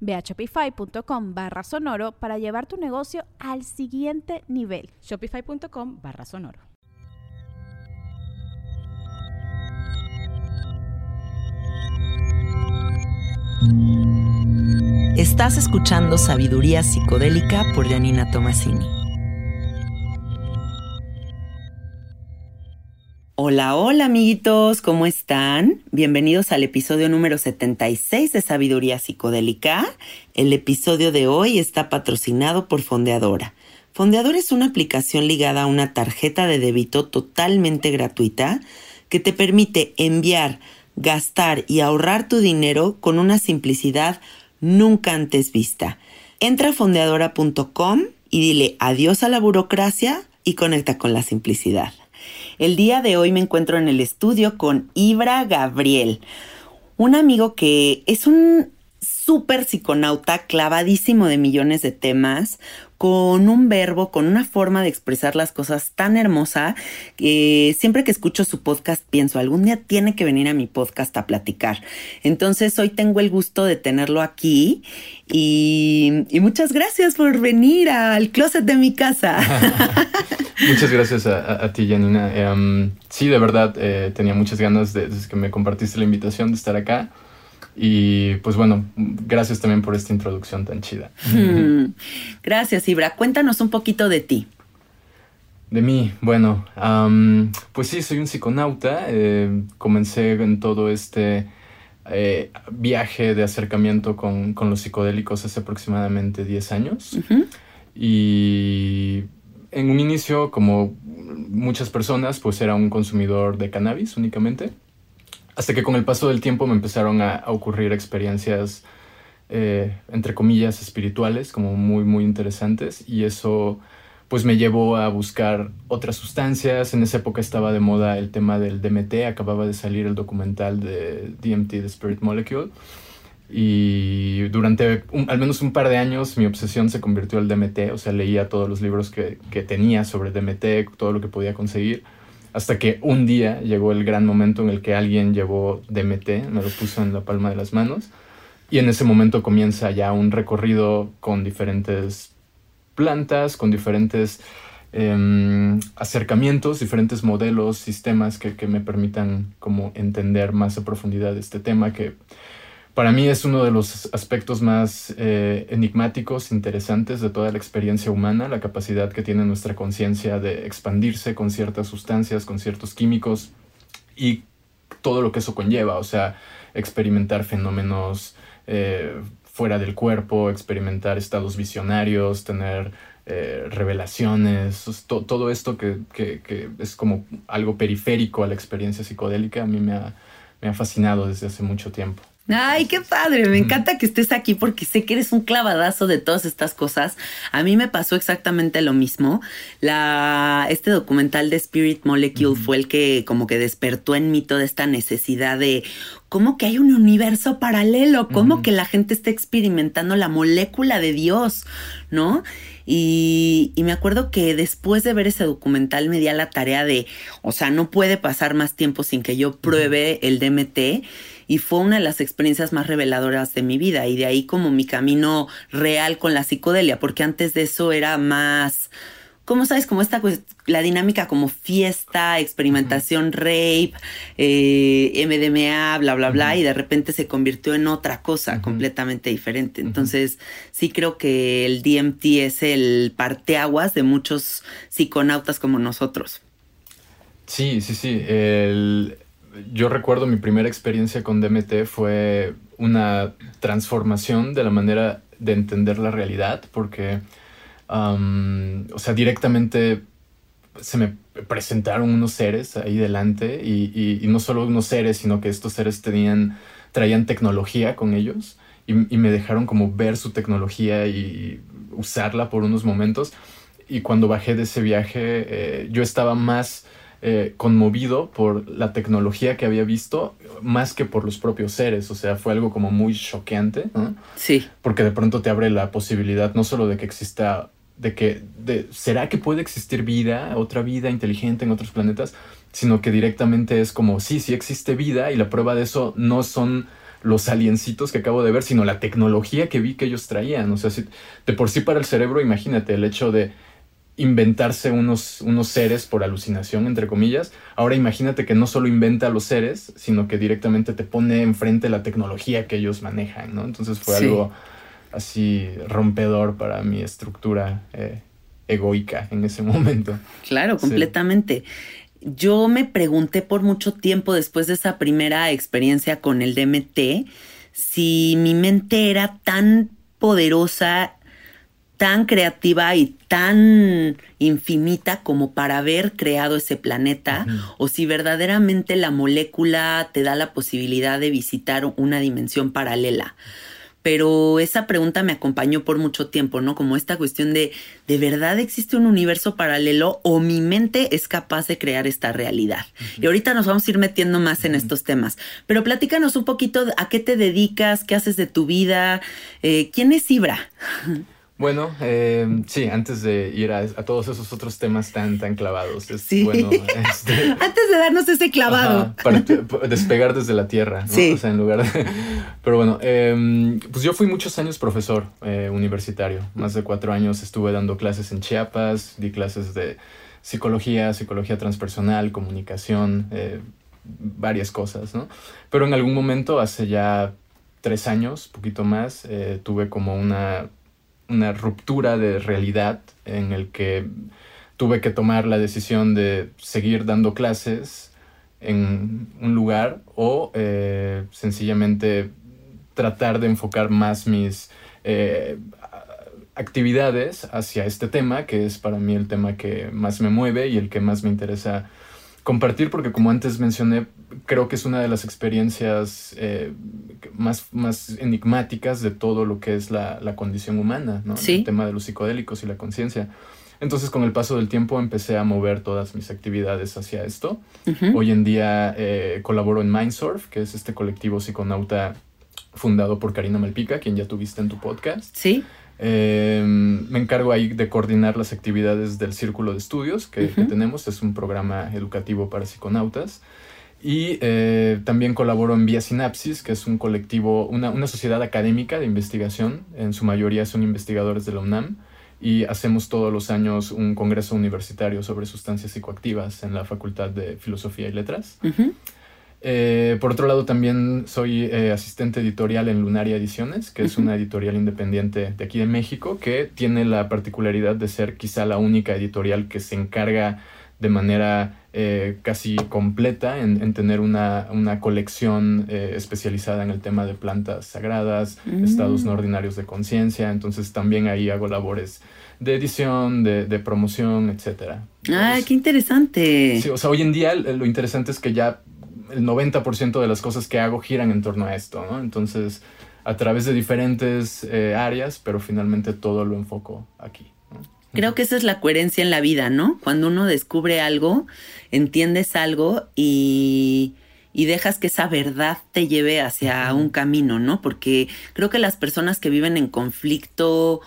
Ve a shopify.com barra sonoro para llevar tu negocio al siguiente nivel. Shopify.com barra sonoro. Estás escuchando Sabiduría Psicodélica por Janina Tomasini. Hola, hola amiguitos, ¿cómo están? Bienvenidos al episodio número 76 de Sabiduría Psicodélica. El episodio de hoy está patrocinado por Fondeadora. Fondeadora es una aplicación ligada a una tarjeta de débito totalmente gratuita que te permite enviar, gastar y ahorrar tu dinero con una simplicidad nunca antes vista. Entra a fondeadora.com y dile adiós a la burocracia y conecta con la simplicidad. El día de hoy me encuentro en el estudio con Ibra Gabriel, un amigo que es un súper psiconauta clavadísimo de millones de temas, con un verbo, con una forma de expresar las cosas tan hermosa que siempre que escucho su podcast pienso, algún día tiene que venir a mi podcast a platicar. Entonces hoy tengo el gusto de tenerlo aquí y, muchas gracias por venir al closet de mi casa. muchas gracias a, ti, Janina. Em, sí, de verdad, eh, tenía muchas ganas de, desde que me compartiste la invitación de estar acá. Y pues bueno, gracias también por esta introducción tan chida. Hmm. Gracias, Ibra. Cuéntanos un poquito de ti. De mí, bueno, pues sí, soy un psiconauta. Eh, comencé en todo este eh, viaje de acercamiento con, los psicodélicos hace aproximadamente 10 años. Y en un inicio, como muchas personas, pues era un consumidor de cannabis únicamente. Hasta que con el paso del tiempo me empezaron a, ocurrir experiencias, eh, entre comillas, espirituales, como muy, muy interesantes. Y eso pues me llevó a buscar otras sustancias. En esa época estaba de moda el tema del DMT, acababa de salir el documental de DMT, The Spirit Molecule. Y durante al menos un par de años mi obsesión se convirtió al DMT, o sea, leía todos los libros que, que tenía sobre DMT, todo lo que podía conseguir. Hasta que un día llegó el gran momento en el que alguien llevó DMT, me lo puso en la palma de las manos. Y en ese momento comienza ya un recorrido con diferentes plantas, con diferentes em, acercamientos, diferentes modelos, sistemas que, que, me permitan como entender más a profundidad este tema que para mí es uno de los aspectos más eh, enigmáticos, interesantes de toda la experiencia humana, la capacidad que tiene nuestra conciencia de expandirse con ciertas sustancias, con ciertos químicos y todo lo que eso conlleva, o sea, experimentar fenómenos eh, fuera del cuerpo, experimentar estados visionarios, tener eh, revelaciones, todo esto que, es como algo periférico a la experiencia psicodélica, a mí me ha fascinado desde hace mucho tiempo. Ay, qué padre, me encanta que estés aquí porque sé que eres un clavadazo de todas estas cosas. A mí me pasó exactamente lo mismo. La, este documental de Spirit Molecule fue el que como que despertó en mí toda esta necesidad de cómo que hay un universo paralelo, cómo que la gente está experimentando la molécula de Dios, ¿no? Y, y, me acuerdo que después de ver ese documental me di a la tarea de, o sea, no puede pasar más tiempo sin que yo pruebe el DMT y fue una de las experiencias más reveladoras de mi vida y de ahí como mi camino real con la psicodelia, porque antes de eso era más, ¿cómo sabes? Como esta, la dinámica como fiesta, experimentación, rape, eh, MDMA, bla, bla, bla, y de repente se convirtió en otra cosa completamente diferente. Entonces, sí creo que el DMT es el parteaguas de muchos psiconautas como nosotros. Sí, sí, sí. Yo recuerdo mi primera experiencia con DMT fue una transformación de la manera de entender la realidad, porque, o sea, directamente se me presentaron unos seres ahí delante y, no solo unos seres, sino que estos seres tenían, traían tecnología con ellos y, me dejaron como ver su tecnología y usarla por unos momentos. Y cuando bajé de ese viaje, eh, yo estaba más eh, conmovido por la tecnología que había visto, más que por los propios seres. O sea, fue algo como muy choqueante, Sí. Porque de pronto te abre la posibilidad no solo de que exista de que de, será que puede existir vida, otra vida inteligente en otros planetas, sino que directamente es como sí, sí existe vida y la prueba de eso no son los aliencitos que acabo de ver, sino la tecnología que vi que ellos traían. O sea, si, de por sí para el cerebro, imagínate el hecho de inventarse unos, unos seres por alucinación, entre comillas. Ahora imagínate que no solo inventa a los seres, sino que directamente te pone enfrente la tecnología que ellos manejan, ¿no? Entonces fue algo así rompedor para mi estructura eh, egoica en ese momento. Claro, completamente. Yo me pregunté por mucho tiempo después de esa primera experiencia con el DMT si mi mente era tan poderosa, tan creativa y tan infinita como para haber creado ese planeta, o si verdaderamente la molécula te da la posibilidad de visitar una dimensión paralela. Pero esa pregunta me acompañó por mucho tiempo, ¿no? Como esta cuestión de, ¿de verdad existe un universo paralelo o mi mente es capaz de crear esta realidad? Y ahorita nos vamos a ir metiendo más en estos temas, pero platícanos un poquito a qué te dedicas, qué haces de tu vida, eh, ¿quién es Ibra? Bueno, eh, sí, antes de ir a, todos esos otros temas tan, tan clavados. Es, sí. Bueno, este, antes de darnos ese clavado. para despegar desde la tierra, ¿no? Sí. O sea, en lugar de... Pero bueno, em, pues yo fui muchos años profesor eh, universitario. Más de cuatro años estuve dando clases en Chiapas, di clases de psicología, psicología transpersonal, comunicación, eh, varias cosas, ¿no? Pero en algún momento, hace ya tres años, poquito más, tuve como una una ruptura de realidad en el que tuve que tomar la decisión de seguir dando clases en un lugar o eh, sencillamente tratar de enfocar más mis eh, actividades hacia este tema, que es para mí el tema que más me mueve y el que más me interesa compartir porque como antes mencioné, creo que es una de las experiencias eh, más, más enigmáticas de todo lo que es la, condición humana, ¿no? El tema de los psicodélicos y la conciencia. Entonces, con el paso del tiempo, empecé a mover todas mis actividades hacia esto. Hoy en día eh, colaboro en Mindsurf, que es este colectivo psiconauta fundado por Karina Malpica, quien ya tuviste en tu podcast. Sí. Em, me encargo ahí de coordinar las actividades del Círculo de Estudios que, tenemos. Es un programa educativo para psiconautas. Y eh, también colaboro en Vía Sinapsis, que es un colectivo, una, una, sociedad académica de investigación. En su mayoría son investigadores de la UNAM. Y hacemos todos los años un congreso universitario sobre sustancias psicoactivas en la Facultad de Filosofía y Letras. Eh, por otro lado, también soy eh, asistente editorial en Lunaria Ediciones, que es una editorial independiente de aquí de México, que tiene la particularidad de ser quizá la única editorial que se encarga de manera eh, casi completa en, tener una, colección especializada en el tema de plantas sagradas, estados no mm. ordinarios de conciencia. Entonces también ahí hago labores de edición, de, promoción, etc. ¡Ah, qué interesante! Sí, o sea, hoy en día lo interesante es que ya el 90% de las cosas que hago giran en torno a esto, ¿no? Entonces, a través de diferentes eh, áreas, pero finalmente todo lo enfoco aquí. Creo que esa es la coherencia en la vida, ¿no? Cuando uno descubre algo, entiendes algo y, y dejas que esa verdad te lleve hacia un camino, ¿no? Porque creo que las personas que viven en conflicto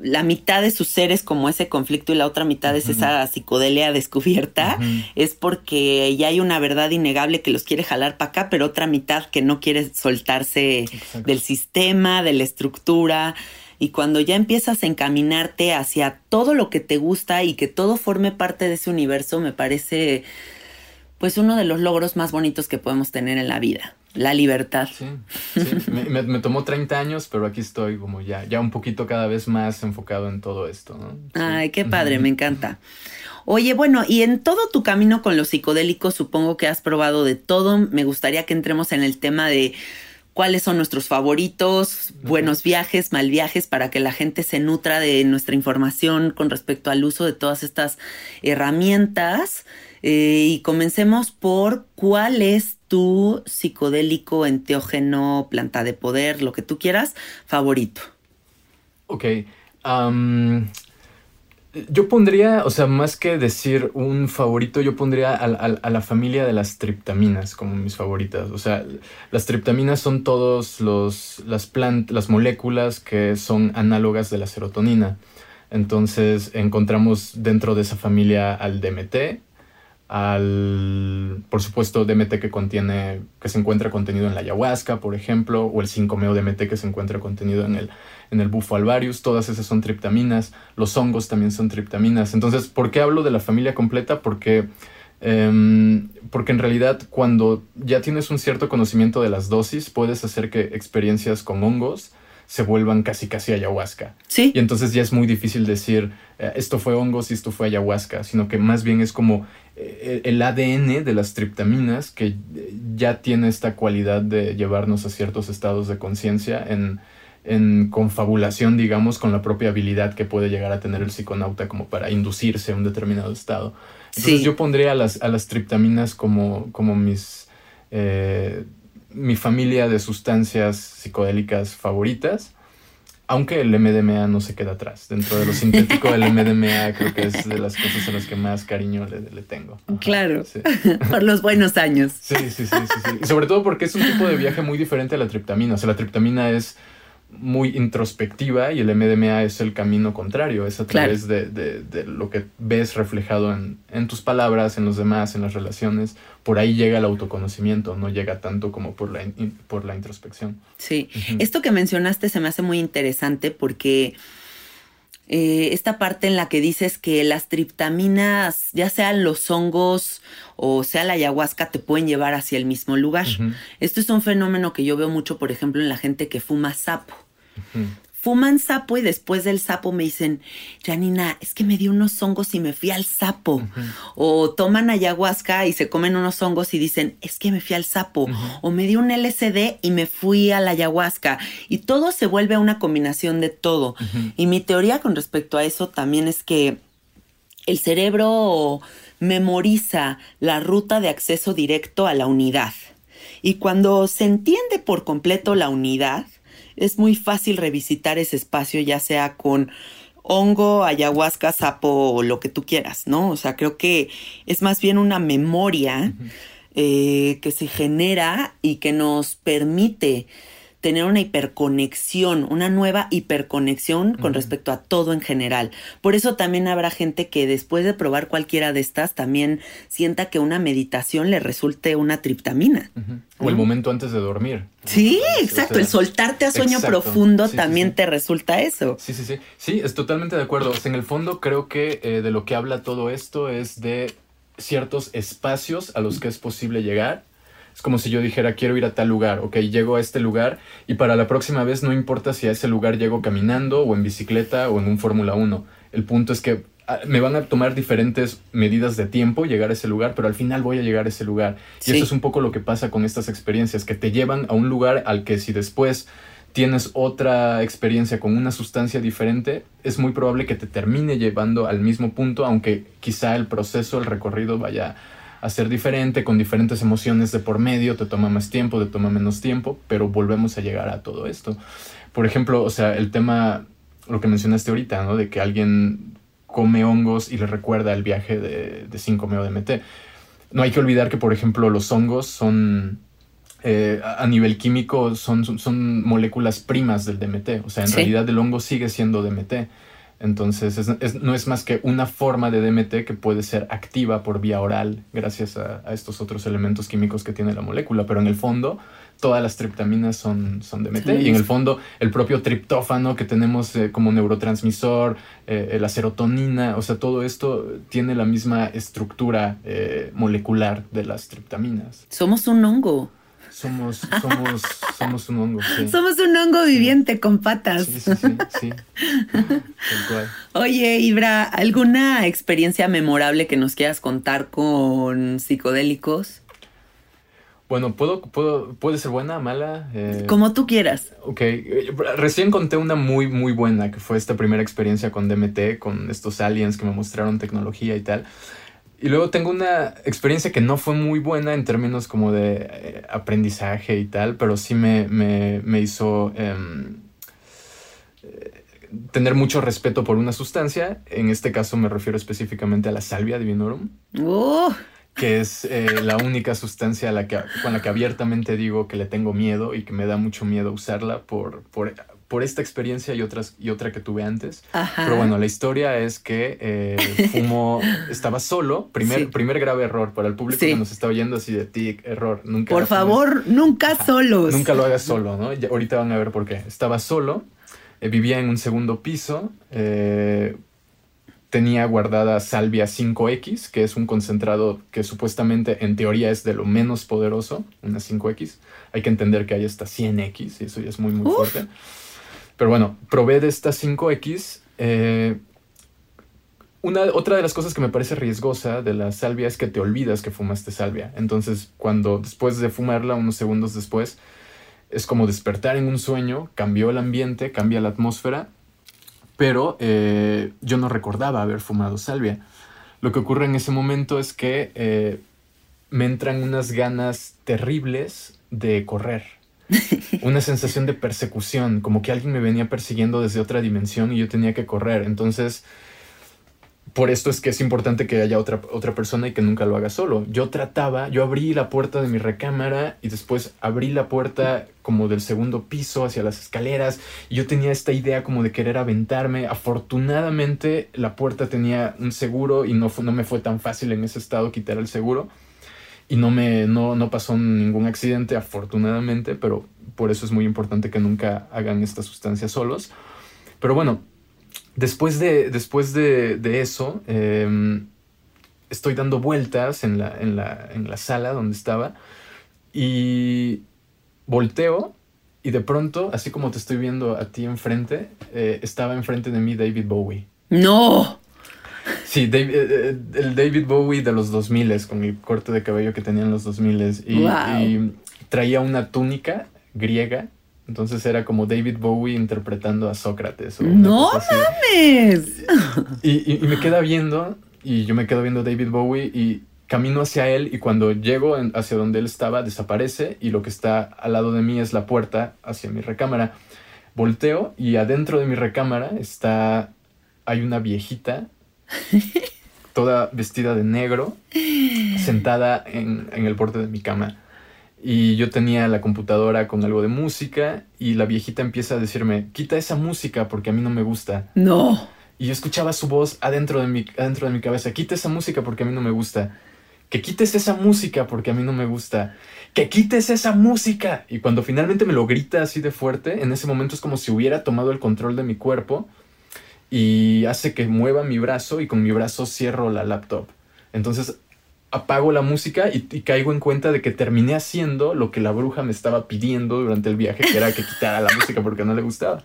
la mitad de sus seres como ese conflicto y la otra mitad es esa psicodelia descubierta, es porque ya hay una verdad innegable que los quiere jalar para acá, pero otra mitad que no quiere soltarse del sistema, de la estructura. Y cuando ya empiezas a encaminarte hacia todo lo que te gusta y que todo forme parte de ese universo, me parece pues uno de los logros más bonitos que podemos tener en la vida, la libertad. Sí, sí. me, me, tomó 30 años, pero aquí estoy como ya, ya un poquito cada vez más enfocado en todo esto, ¿no? Ay, qué padre, me encanta. Oye, bueno, y en todo tu camino con los psicodélicos, supongo que has probado de todo. Me gustaría que entremos en el tema de cuáles son nuestros favoritos, buenos viajes, mal viajes, para que la gente se nutra de nuestra información con respecto al uso de todas estas herramientas. Eh, y comencemos por cuál es tu psicodélico, enteógeno, planta de poder, lo que tú quieras, favorito. Ok. Yo pondría, o sea, más que decir un favorito, yo pondría a, la familia de las triptaminas como mis favoritas. O sea, las triptaminas son todos los, las, las moléculas que son análogas de la serotonina. Entonces encontramos dentro de esa familia al DMT, al, por supuesto, DMT que contiene, que se encuentra contenido en la ayahuasca, por ejemplo, o el 5-meo-DMT que se encuentra contenido en el, en el bufo alvarius, todas esas son triptaminas, los hongos también son triptaminas. Entonces, ¿por qué hablo de la familia completa? Porque, em, porque en realidad cuando ya tienes un cierto conocimiento de las dosis, puedes hacer que experiencias con hongos se vuelvan casi casi ayahuasca. Sí. Y entonces ya es muy difícil decir eh, esto fue hongos y esto fue ayahuasca, sino que más bien es como el ADN de las triptaminas que ya tiene esta cualidad de llevarnos a ciertos estados de conciencia en, en confabulación, digamos, con la propia habilidad que puede llegar a tener el psiconauta como para inducirse a un determinado estado. Entonces yo pondría a las, a las triptaminas como, como mis... Eh, mi familia de sustancias psicodélicas favoritas, aunque el MDMA no se queda atrás. Dentro de lo sintético del MDMA creo que es de las cosas a las que más cariño le, tengo. Claro, por los buenos años. Sí, sí, sí, sí, sí. Y sobre todo porque es un tipo de viaje muy diferente a la triptamina. O sea, la triptamina es muy introspectiva y el MDMA es el camino contrario, es a través de, lo que ves reflejado en, tus palabras, en los demás, en las relaciones. Por ahí llega el autoconocimiento, no llega tanto como por la, por la introspección. Sí, esto que mencionaste se me hace muy interesante porque eh, esta parte en la que dices que las triptaminas, ya sean los hongos o sea la ayahuasca, te pueden llevar hacia el mismo lugar. Esto es un fenómeno que yo veo mucho, por ejemplo, en la gente que fuma sapo fuman sapo y después del sapo me dicen, Janina, es que me dio unos hongos y me fui al sapo. O toman ayahuasca y se comen unos hongos y dicen, es que me fui al sapo. O me dio un LSD y me fui a la ayahuasca. Y todo se vuelve una combinación de todo. Y mi teoría con respecto a eso también es que el cerebro memoriza la ruta de acceso directo a la unidad. Y cuando se entiende por completo la unidad, es muy fácil revisitar ese espacio, ya sea con hongo, ayahuasca, sapo o lo que tú quieras, ¿no? O sea, creo que es más bien una memoria eh, que se genera y que nos permite tener una hiperconexión, una nueva hiperconexión con respecto a todo en general. Por eso también habrá gente que después de probar cualquiera de estas también sienta que una meditación le resulte una triptamina. O el momento antes de dormir. Sí, exacto. el soltarte a sueño profundo también te resulta eso. Sí, sí, sí. Sí, es totalmente de acuerdo. en el fondo creo que eh, de lo que habla todo esto es de ciertos espacios a los que es posible llegar es como si yo dijera, quiero ir a tal lugar, ok, llego a este lugar y para la próxima vez no importa si a ese lugar llego caminando o en bicicleta o en un Fórmula 1. El punto es que ah, me van a tomar diferentes medidas de tiempo llegar a ese lugar, pero al final voy a llegar a ese lugar. Y eso es un poco lo que pasa con estas experiencias, que te llevan a un lugar al que si después tienes otra experiencia con una sustancia diferente, es muy probable que te termine llevando al mismo punto, aunque quizá el proceso, el recorrido vaya a ser diferente, con diferentes emociones de por medio, te toma más tiempo, te toma menos tiempo, pero volvemos a llegar a todo esto. Por ejemplo, o sea, el tema, lo que mencionaste ahorita, ¿no? De que alguien come hongos y le recuerda el viaje de, de 5-meo DMT. No hay que olvidar que, por ejemplo, los hongos son, eh, a nivel químico, son, son, moléculas primas del DMT. O sea, en realidad el hongo sigue siendo DMT. Entonces no es más que una forma de DMT que puede ser activa por vía oral gracias a, estos otros elementos químicos que tiene la molécula, pero en el fondo todas las triptaminas son, son DMT y en el fondo el propio triptófano que tenemos eh, como neurotransmisor, eh, la serotonina, o sea, todo esto tiene la misma estructura eh, molecular de las triptaminas. Somos un hongo. Somos, somos, somos un hongo. Somos un hongo viviente con patas. Sí, sí, sí. Oye, Ibra, ¿alguna experiencia memorable que nos quieras contar con psicodélicos? Bueno, ¿puedo, puedo, puede ser buena, mala. Eh, Como tú quieras. Ok, recién conté una muy, muy buena, que fue esta primera experiencia con DMT, con estos aliens que me mostraron tecnología y tal. Y luego tengo una experiencia que no fue muy buena en términos como de eh, aprendizaje y tal, pero sí me, me, hizo em, eh, tener mucho respeto por una sustancia. En este caso me refiero específicamente a la salvia divinorum. ¡Oh! que es eh, la única sustancia la que, con la que abiertamente digo que le tengo miedo y que me da mucho miedo usarla por, por por esta experiencia y, otras, y otra que tuve antes. Pero bueno, la historia es que eh, fumo, estaba solo, primer, primer grave error para el público que nos está oyendo así de ti, error, nunca. Por favor, nunca solos. Nunca lo hagas solo, ¿no? ahorita van a ver por qué. Estaba solo, eh, vivía en un segundo piso, eh, tenía guardada salvia 5X, que es un concentrado que supuestamente en teoría es de lo menos poderoso, una 5X. Hay que entender que hay hasta 100X y eso ya es muy, muy fuerte. Pero bueno, probé de esta 5X. Eh, una, otra de las cosas que me parece riesgosa de la salvia es que te olvidas que fumaste salvia. Entonces, cuando después de fumarla, unos segundos después, es como despertar en un sueño, cambió el ambiente, cambia la atmósfera, pero eh, yo no recordaba haber fumado salvia. Lo que ocurre en ese momento es que eh, me entran unas ganas terribles de correr una sensación de persecución, como que alguien me venía persiguiendo desde otra dimensión y yo tenía que correr. Entonces, por esto es que es importante que haya otra, otra persona y que nunca lo haga solo. Yo trataba, yo abrí la puerta de mi recámara y después abrí la puerta como del segundo piso hacia las escaleras yo tenía esta idea como de querer aventarme. Afortunadamente la puerta tenía un seguro y no, no me fue tan fácil en ese estado quitar el seguro y no me no, no pasó ningún accidente afortunadamente, pero por eso es muy importante que nunca hagan esta sustancia solos. Pero bueno, después de, después de, de eso, em, estoy dando vueltas en la, en, la, en la sala donde estaba y volteo y de pronto, así como te estoy viendo a ti enfrente, eh, estaba enfrente de mí David Bowie. No. Sí, eh, eh, el David Bowie de los 2000 con el corte de cabello que tenían los 2000 y, y traía una túnica griega. Entonces era como David Bowie interpretando a Sócrates. ¡No mames! Y, y, me queda viendo, y yo me quedo viendo a David Bowie y camino hacia él y cuando llego hacia donde él estaba desaparece y lo que está al lado de mí es la puerta hacia mi recámara. Volteo y adentro de mi recámara está, hay una viejita toda vestida de negro, sentada en, el borde de mi cama. Y yo tenía la computadora con algo de música y la viejita empieza a decirme, quita esa música porque a mí no me gusta. No. Y yo escuchaba su voz adentro de mi, adentro de mi cabeza, quita esa música porque a mí no me gusta. Que quites esa música porque a mí no me gusta. Que quites esa música. Y cuando finalmente me lo grita así de fuerte, en ese momento es como si hubiera tomado el control de mi cuerpo y hace que mueva mi brazo y con mi brazo cierro la laptop. Entonces apago la música y, caigo en cuenta de que terminé haciendo lo que la bruja me estaba pidiendo durante el viaje, que era que quitara la música porque no le gustaba.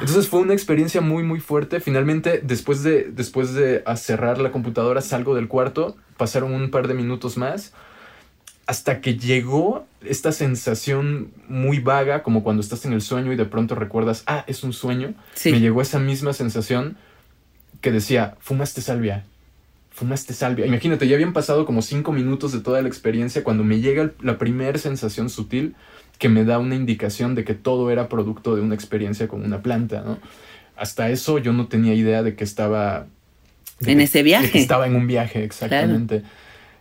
Entonces fue una experiencia muy, muy fuerte. Finalmente, después de, después de cerrar la computadora, salgo del cuarto, pasaron un par de minutos más hasta que llegó esta sensación muy vaga, como cuando estás en el sueño y de pronto recuerdas, ah, es un sueño. Me llegó esa misma sensación que decía, fumaste salvia, fumaste salvia. Imagínate, ya habían pasado como cinco minutos de toda la experiencia cuando me llega la primera sensación sutil que me da una indicación de que todo era producto de una experiencia con una planta, ¿no? Hasta eso yo no tenía idea de que estaba... en ese viaje. estaba en un viaje, exactamente.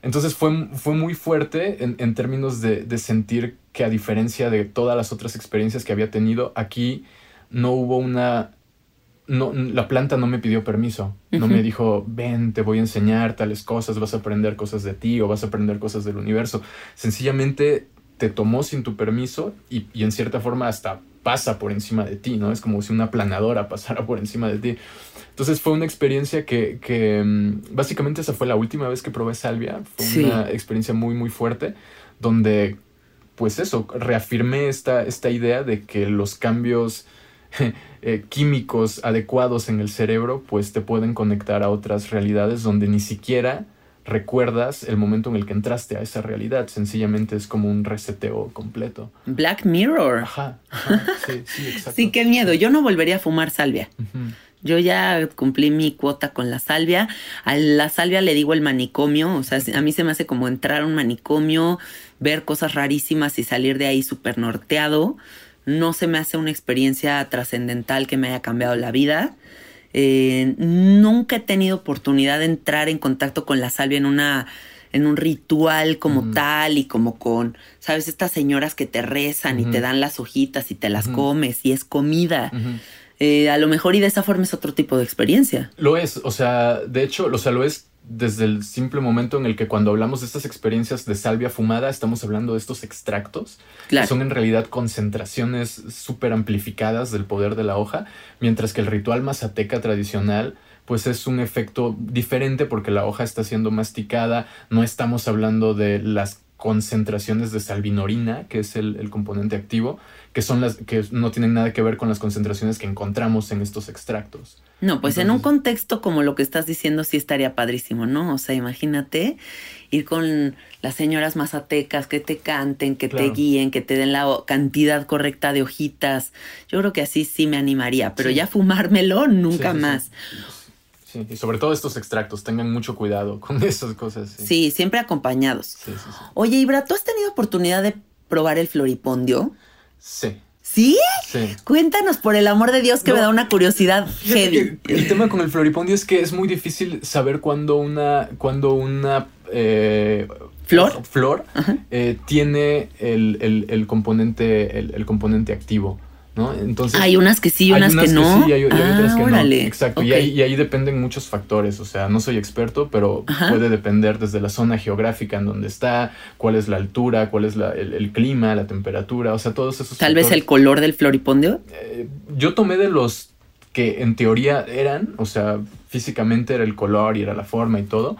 Entonces fue, fue muy fuerte en, términos de, sentir que a diferencia de todas las otras experiencias que había tenido, aquí no hubo una no, la planta no me pidió permiso, no me dijo, ven, te voy a enseñar tales cosas, vas a aprender cosas de ti o vas a aprender cosas del universo. Sencillamente te tomó sin tu permiso y, y en cierta forma hasta pasa por encima de ti, ¿no? Es como si una planadora pasara por encima de ti. Entonces fue una experiencia que, que mm, básicamente esa fue la última vez que probé salvia. Fue una experiencia muy, muy fuerte, donde, pues eso, reafirmé esta, esta idea de que los cambios eh, químicos adecuados en el cerebro, pues te pueden conectar a otras realidades donde ni siquiera recuerdas el momento en el que entraste a esa realidad. Sencillamente es como un reseteo completo. Black Mirror. Ajá. Sí, sí, exacto. sí, qué miedo. Yo no volvería a fumar salvia. Yo ya cumplí mi cuota con la salvia. A la salvia le digo el manicomio. O sea, a mí se me hace como entrar a un manicomio, ver cosas rarísimas y salir de ahí súper norteado. No se me hace una experiencia trascendental que me haya cambiado la vida. Eh, nunca he tenido oportunidad de entrar en contacto con la salvia en una en un ritual como tal y como con, sabes, estas señoras que te rezan y te dan las hojitas y te las comes y es comida. Eh, a lo mejor y de esa forma es otro tipo de experiencia. Lo es, o sea, de hecho, o sea, lo es desde el simple momento en el que cuando hablamos de estas experiencias de salvia fumada, estamos hablando de estos extractos, que son en realidad concentraciones súper amplificadas del poder de la hoja, mientras que el ritual mazateca tradicional pues es un efecto diferente porque la hoja está siendo masticada, no estamos hablando de las concentraciones de salvinorina, que es el, componente activo, que son las que no tienen nada que ver con las concentraciones que encontramos en estos extractos. No, pues en un contexto como lo que estás diciendo sí estaría padrísimo, ¿no? O sea, imagínate ir con las señoras mazatecas que te canten, que te guíen, que te den la cantidad correcta de hojitas. Yo creo que así sí me animaría, pero ya fumármelo nunca más. Sí, y sobre todo estos extractos, tengan mucho cuidado con esas cosas. Sí, siempre acompañados. Oye, Ibra, ¿tú has tenido oportunidad de probar el floripondio? Sí. ¿Sí? Sí. Cuéntanos, por el amor de Dios, que me da una curiosidad heavy. El tema con el floripondio es que es muy difícil saber cuándo una, cuando una eh, flor, flor eh, tiene el, componente, el, componente activo. Entonces, hay unas que sí y unas, que no. sí, hay, otras que no. Exacto. Y, ahí, dependen muchos factores. O sea, no soy experto, pero puede depender desde la zona geográfica en donde está, cuál es la altura, cuál es el, clima, la temperatura. O sea, todos esos. Tal vez el color del floripondio. Eh, yo tomé de los que en teoría eran, o sea, físicamente era el color y era la forma y todo.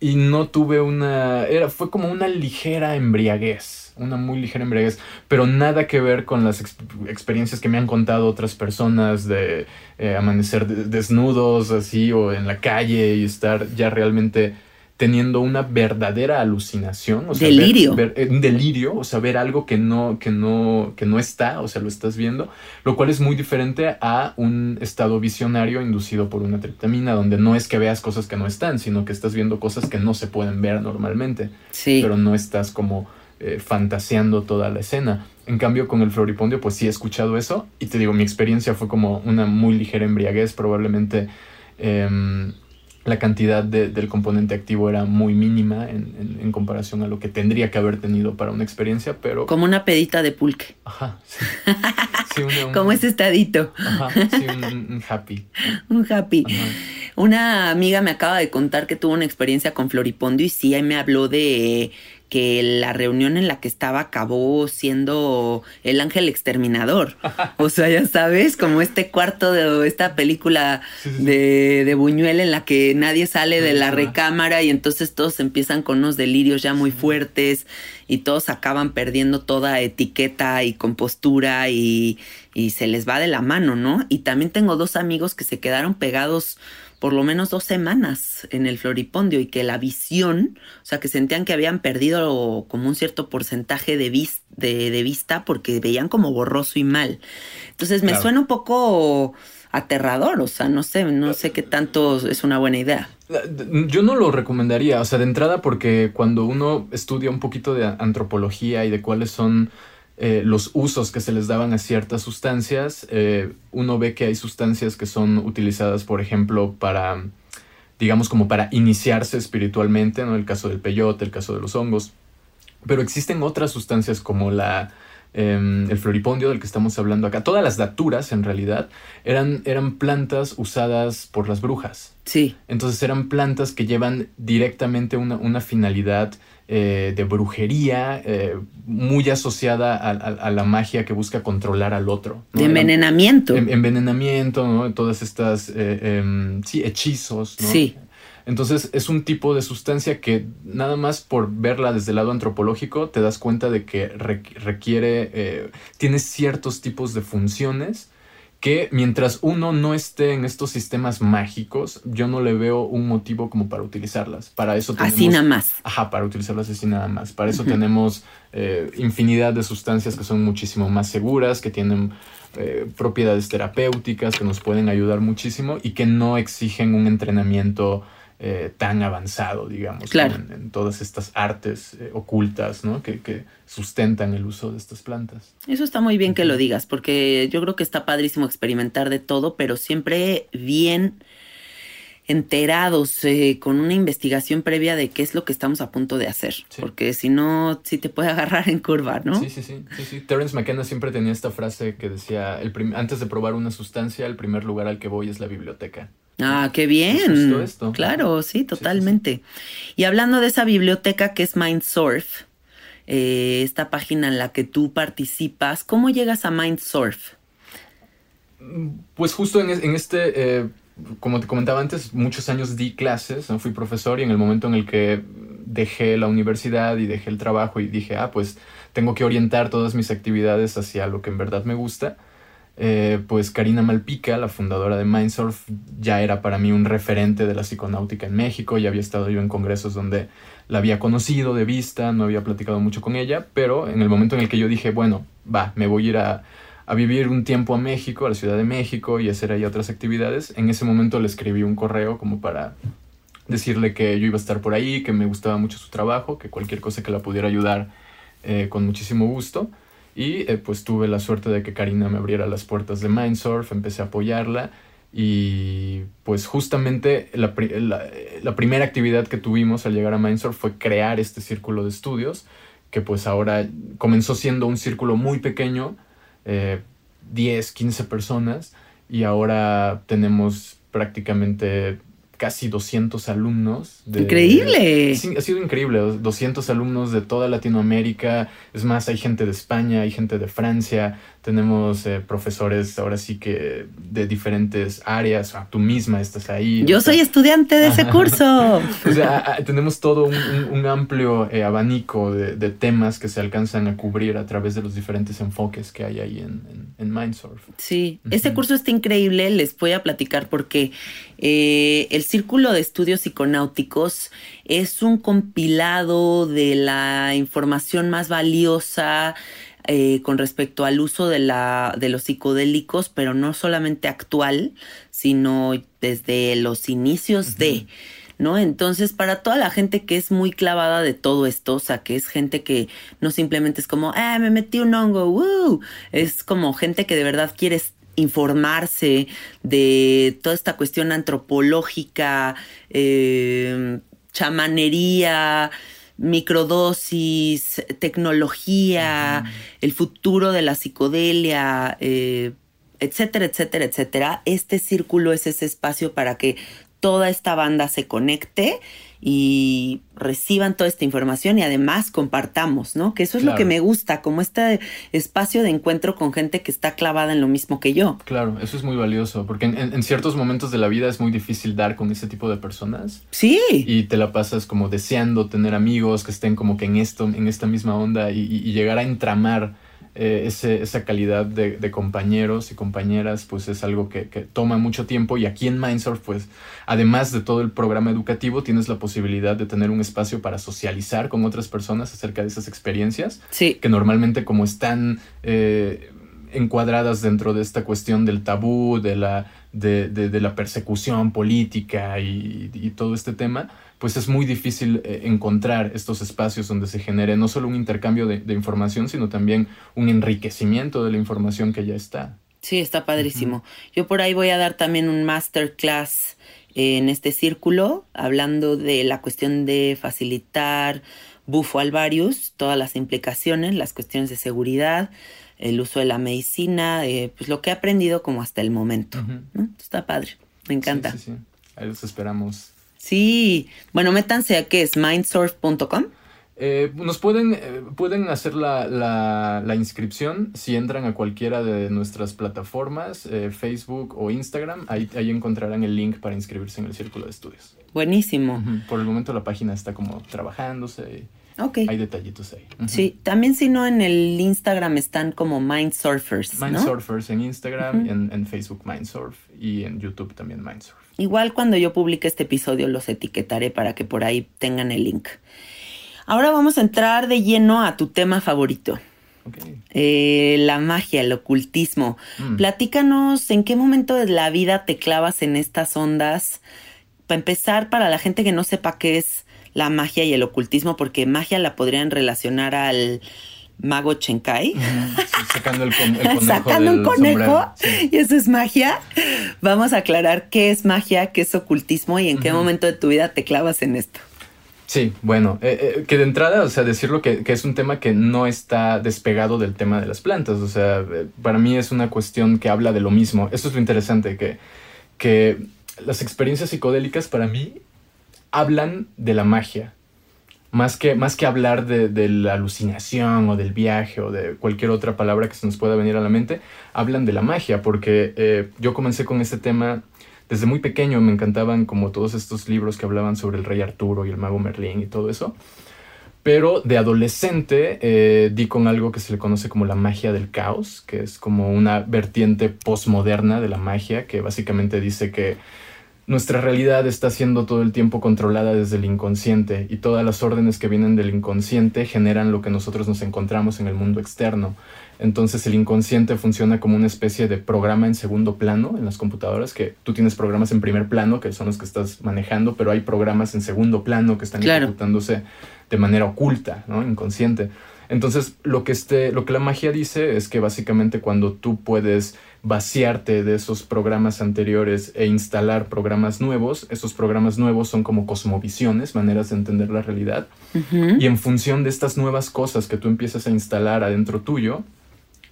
Y no tuve una. Era, fue como una ligera embriaguez una muy ligera embriaguez, pero nada que ver con las experiencias que me han contado otras personas de eh, amanecer desnudos así o en la calle y estar ya realmente teniendo una verdadera alucinación, o sea, delirio, eh, un delirio, o sea, ver algo que no, que no, que no está, o sea, lo estás viendo, lo cual es muy diferente a un estado visionario inducido por una triptamina, donde no es que veas cosas que no están, sino que estás viendo cosas que no se pueden ver normalmente, sí. pero no estás como eh, fantaseando toda la escena. En cambio, con el floripondio, pues sí he escuchado eso. Y te digo, mi experiencia fue como una muy ligera embriaguez. Probablemente em, la cantidad del componente activo era muy mínima en, comparación a lo que tendría que haber tenido para una experiencia, pero... Como una pedita de pulque. Ajá, sí. Como ese estadito. Ajá, sí, un, happy. un happy. Una amiga me acaba de contar que tuvo una experiencia con floripondio y sí, ahí me habló de que la reunión en la que estaba acabó siendo el ángel exterminador. O sea, ya sabes, como este cuarto de esta película De, de, Buñuel en la que nadie sale de la recámara y entonces todos empiezan con unos delirios ya muy fuertes y todos acaban perdiendo toda etiqueta y compostura y, y se les va de la mano, ¿no? Y también tengo dos amigos que se quedaron pegados por lo menos dos semanas en el floripondio y que la visión, o sea, que sentían que habían perdido como un cierto porcentaje de, de, vista porque veían como borroso y mal. Entonces me suena un poco aterrador, o sea, no sé, no sé qué tanto es una buena idea. Yo no lo recomendaría, o sea, de entrada porque cuando uno estudia un poquito de antropología y de cuáles son eh, los usos que se les daban a ciertas sustancias, eh, uno ve que hay sustancias que son utilizadas, por ejemplo, para, digamos, como para iniciarse espiritualmente, ¿no? El caso del peyote, el caso de los hongos. Pero existen otras sustancias como la em, el floripondio del que estamos hablando acá, todas las daturas en realidad eran, eran plantas usadas por las brujas. Sí. Entonces eran plantas que llevan directamente una, una finalidad eh, de brujería eh, muy asociada a, la magia que busca controlar al otro. De envenenamiento. envenenamiento, ¿no? Todas estas, eh, em, sí, hechizos, ¿no? Sí. Entonces es un tipo de sustancia que nada más por verla desde el lado antropológico te das cuenta de que requiere, tiene ciertos tipos de funciones que mientras uno no esté en estos sistemas mágicos, yo no le veo un motivo como para utilizarlas. Para eso tenemos... Así nada más. Ajá, para utilizarlas así nada más. Para eso tenemos eh, infinidad de sustancias que son muchísimo más seguras, que tienen eh, propiedades terapéuticas, que nos pueden ayudar muchísimo y que no exigen un entrenamiento eh, tan avanzado, digamos, en, todas estas artes eh, ocultas ¿no? que, sustentan el uso de estas plantas. Eso está muy bien que lo digas, porque yo creo que está padrísimo experimentar de todo, pero siempre bien enterados, eh, con una investigación previa de qué es lo que estamos a punto de hacer, porque si no, sí te puede agarrar en curva, ¿no? Sí, sí, sí, sí, sí. Terence McKenna siempre tenía esta frase que decía, el antes de probar una sustancia, el primer lugar al que voy es la biblioteca. Ah, qué bien. Claro, sí, totalmente. Y hablando de esa biblioteca que es Mindsurf, eh, esta página en la que tú participas, ¿cómo llegas a Mindsurf? Pues justo en, este, eh, como te comentaba antes, muchos años di clases, fui profesor y en el momento en el que dejé la universidad y dejé el trabajo y dije, ah, pues tengo que orientar todas mis actividades hacia lo que en verdad me gusta eh, pues Karina Malpica, la fundadora de Mindsurf, ya era para mí un referente de la psiconáutica en México, ya había estado yo en congresos donde la había conocido de vista, no había platicado mucho con ella, pero en el momento en el que yo dije, bueno, va, me voy a ir a, vivir un tiempo a México, a la Ciudad de México y hacer ahí otras actividades, en ese momento le escribí un correo como para decirle que yo iba a estar por ahí, que me gustaba mucho su trabajo, que cualquier cosa que la pudiera ayudar eh, con muchísimo gusto. Y eh, pues tuve la suerte de que Karina me abriera las puertas de Mindsurf, empecé a apoyarla y pues justamente la, primera actividad que tuvimos al llegar a Mindsurf fue crear este círculo de estudios, que pues ahora comenzó siendo un círculo muy pequeño, 10, eh, 15 personas, y ahora tenemos prácticamente casi 200 alumnos. ¡Increíble! Sí, ha sido increíble. 200 alumnos de toda Latinoamérica. Es más, hay gente de España, hay gente de Francia. Tenemos eh, profesores ahora sí que de diferentes áreas. tú misma estás ahí. Yo soy estudiante de ese curso. o sea, tenemos todo un, amplio eh, abanico de, temas que se alcanzan a cubrir a través de los diferentes enfoques que hay ahí en, en, Mindsurf. Sí, este curso está increíble. Les voy a platicar porque eh, el Círculo de Estudios Psiconáuticos es un compilado de la información más valiosa eh, con respecto al uso de, la, de los psicodélicos, pero no solamente actual, sino desde los inicios de... ¿no? Entonces, para toda la gente que es muy clavada de todo esto, o sea, que es gente que no simplemente es como, ah, me metí un hongo, ¡woo! Es como gente que de verdad quiere informarse de toda esta cuestión antropológica, eh, chamanería, microdosis, tecnología, el futuro de la psicodelia, eh, etcétera, etcétera, etcétera. Este círculo es ese espacio para que toda esta banda se conecte y reciban toda esta información y además compartamos, ¿no? Que eso es lo que me gusta, como este espacio de encuentro con gente que está clavada en lo mismo que yo. Claro, eso es muy valioso, porque en, ciertos momentos de la vida es muy difícil dar con ese tipo de personas. Sí. Y te la pasas como deseando tener amigos que estén como que en esto, en esta misma onda y llegar a entramar eh, esa calidad de, compañeros y compañeras, pues es algo que, toma mucho tiempo. Y aquí en Mindsurf, pues además de todo el programa educativo, tienes la posibilidad de tener un espacio para socializar con otras personas acerca de esas experiencias, que normalmente como están eh, encuadradas dentro de esta cuestión del tabú, de la, de, la persecución política y todo este tema, pues es muy difícil eh, encontrar estos espacios donde se genere no solo un intercambio de, información, sino también un enriquecimiento de la información que ya está. Sí, está padrísimo. Yo por ahí voy a dar también un masterclass en este círculo, hablando de la cuestión de facilitar bufo alvarius, todas las implicaciones, las cuestiones de seguridad, el uso de la medicina, eh, pues lo que he aprendido como hasta el momento. Está padre, me encanta. Sí, sí, sí. Ahí los esperamos. Sí, bueno, métanse a que es mindsurf.com. Eh, nos pueden, eh, pueden hacer la, la, inscripción si entran a cualquiera de nuestras plataformas, eh, Facebook o Instagram. Ahí, ahí encontrarán el link para inscribirse en el Círculo de Estudios. Buenísimo. Por el momento la página está como trabajándose. Okay. Hay detallitos ahí. Sí, también si no en el Instagram están como Mindsurfers. Mindsurfers en Instagram, en, en, Facebook Mindsurf y en YouTube también Mindsurf. Igual cuando yo publique este episodio los etiquetaré para que por ahí tengan el link. Ahora vamos a entrar de lleno a tu tema favorito. Eh, la magia, el ocultismo. Mm. Platícanos en qué momento de la vida te clavas en estas ondas. Para empezar, para la gente que no sepa qué es la magia y el ocultismo, porque magia la podrían relacionar al mago Chenkai. sacando el, conejo. Sacando un conejo. Y eso es magia. Vamos a aclarar qué es magia, qué es ocultismo y en qué momento de tu vida te clavas en esto. Sí, bueno, eh, eh, que de entrada, o sea, decirlo que, que, es un tema que no está despegado del tema de las plantas, o sea, eh, para mí es una cuestión que habla de lo mismo. Eso es lo interesante, que, que las experiencias psicodélicas para mí hablan de la magia, más que, más que hablar de, la alucinación o del viaje o de cualquier otra palabra que se nos pueda venir a la mente, hablan de la magia, porque yo comencé con este tema desde muy pequeño me encantaban como todos estos libros que hablaban sobre el rey Arturo y el mago Merlín y todo eso. Pero de adolescente eh, di con algo que se le conoce como la magia del caos, que es como una vertiente postmoderna de la magia, que básicamente dice que nuestra realidad está siendo todo el tiempo controlada desde el inconsciente y todas las órdenes que vienen del inconsciente generan lo que nosotros nos encontramos en el mundo externo. Entonces el inconsciente funciona como una especie de programa en segundo plano en las computadoras, que tú tienes programas en primer plano, que son los que estás manejando, pero hay programas en segundo plano que están ejecutándose de manera oculta, ¿no? inconsciente. Entonces lo que, este, lo que la magia dice es que básicamente cuando tú puedes vaciarte de esos programas anteriores e instalar programas nuevos, esos programas nuevos son como cosmovisiones, maneras de entender la realidad, y en función de estas nuevas cosas que tú empiezas a instalar adentro tuyo,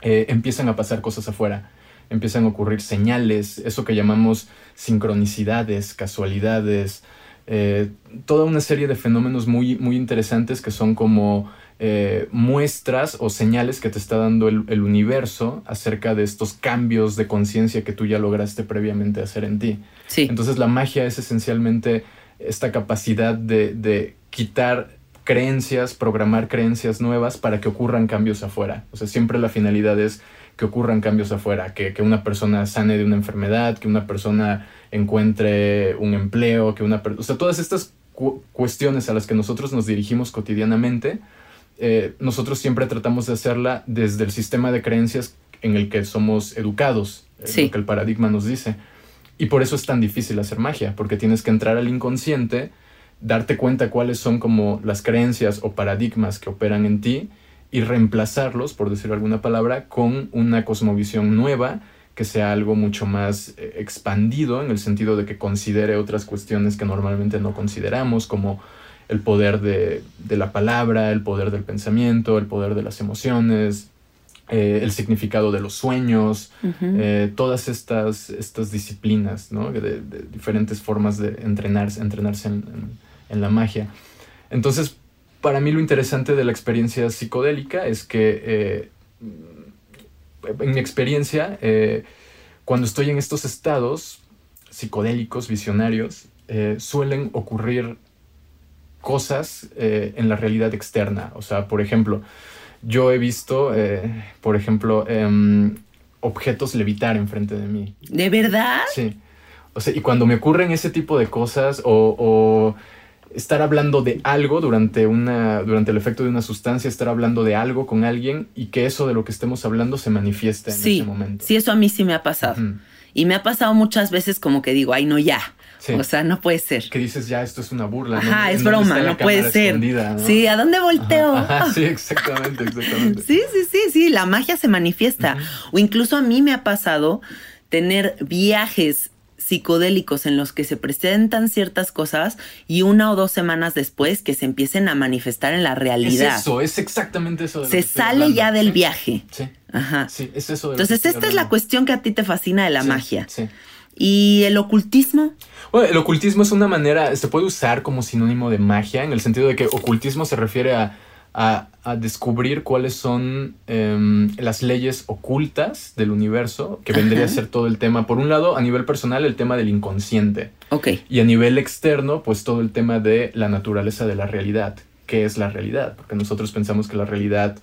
eh, empiezan a pasar cosas afuera, empiezan a ocurrir señales, eso que llamamos sincronicidades, casualidades, eh, toda una serie de fenómenos muy, muy interesantes que son como eh, muestras o señales que te está dando el, universo acerca de estos cambios de conciencia que tú ya lograste previamente hacer en ti. Entonces la magia es esencialmente esta capacidad de, de quitar creencias, programar creencias nuevas para que ocurran cambios afuera. O sea, siempre la finalidad es que ocurran cambios afuera, que, una persona sane de una enfermedad, que una persona encuentre un empleo, que una persona... O sea, todas estas cuestiones a las que nosotros nos dirigimos cotidianamente, eh, nosotros siempre tratamos de hacerla desde el sistema de creencias en el que somos educados, lo que el paradigma nos dice. Y por eso es tan difícil hacer magia, porque tienes que entrar al inconsciente, darte cuenta cuáles son como las creencias o paradigmas que operan en ti y reemplazarlos, por decir alguna palabra, con una cosmovisión nueva que sea algo mucho más eh, expandido en el sentido de que considere otras cuestiones que normalmente no consideramos, como el poder de, la palabra, el poder del pensamiento, el poder de las emociones, eh, el significado de los sueños, eh, todas estas, estas disciplinas, ¿no? de, diferentes formas de entrenarse, entrenarse en en la magia. Entonces, para mí lo interesante de la experiencia psicodélica es que, eh, en mi experiencia, cuando estoy en estos estados psicodélicos, visionarios, suelen ocurrir cosas en la realidad externa. O sea, por ejemplo, yo he visto, por ejemplo, em, objetos levitar enfrente de mí. ¿De verdad? Sí. O sea, y cuando me ocurren ese tipo de cosas o estar hablando de algo durante, una, durante el efecto de una sustancia, estar hablando de algo con alguien y que eso de lo que estemos hablando se manifieste en ese momento. Sí, eso a mí sí me ha pasado. Y me ha pasado muchas veces como que digo, ay, no, ya. O sea, no puede ser. Que dices, ya, esto es una burla. Ajá, es broma, no puede ser. Sí, ¿a dónde volteo? sí, exactamente, exactamente. sí, sí, sí, sí, la magia se manifiesta. O incluso a mí me ha pasado tener viajes psicodélicos en los que se presentan ciertas cosas y una o dos semanas después que se empiecen a manifestar en la realidad. Es eso, es exactamente eso. se sale ya del viaje. Sí. Ajá. Sí, es eso. Entonces, esta es la cuestión que a ti te fascina de la magia. Sí. ¿Y el ocultismo? Bueno, el ocultismo es una manera, se puede usar como sinónimo de magia, en el sentido de que ocultismo se refiere a, descubrir cuáles son em, las leyes ocultas del universo, que vendría a ser todo el tema, por un lado, a nivel personal, el tema del inconsciente. Ok. Y a nivel externo, pues todo el tema de la naturaleza de la realidad. ¿Qué es la realidad? Porque nosotros pensamos que la realidad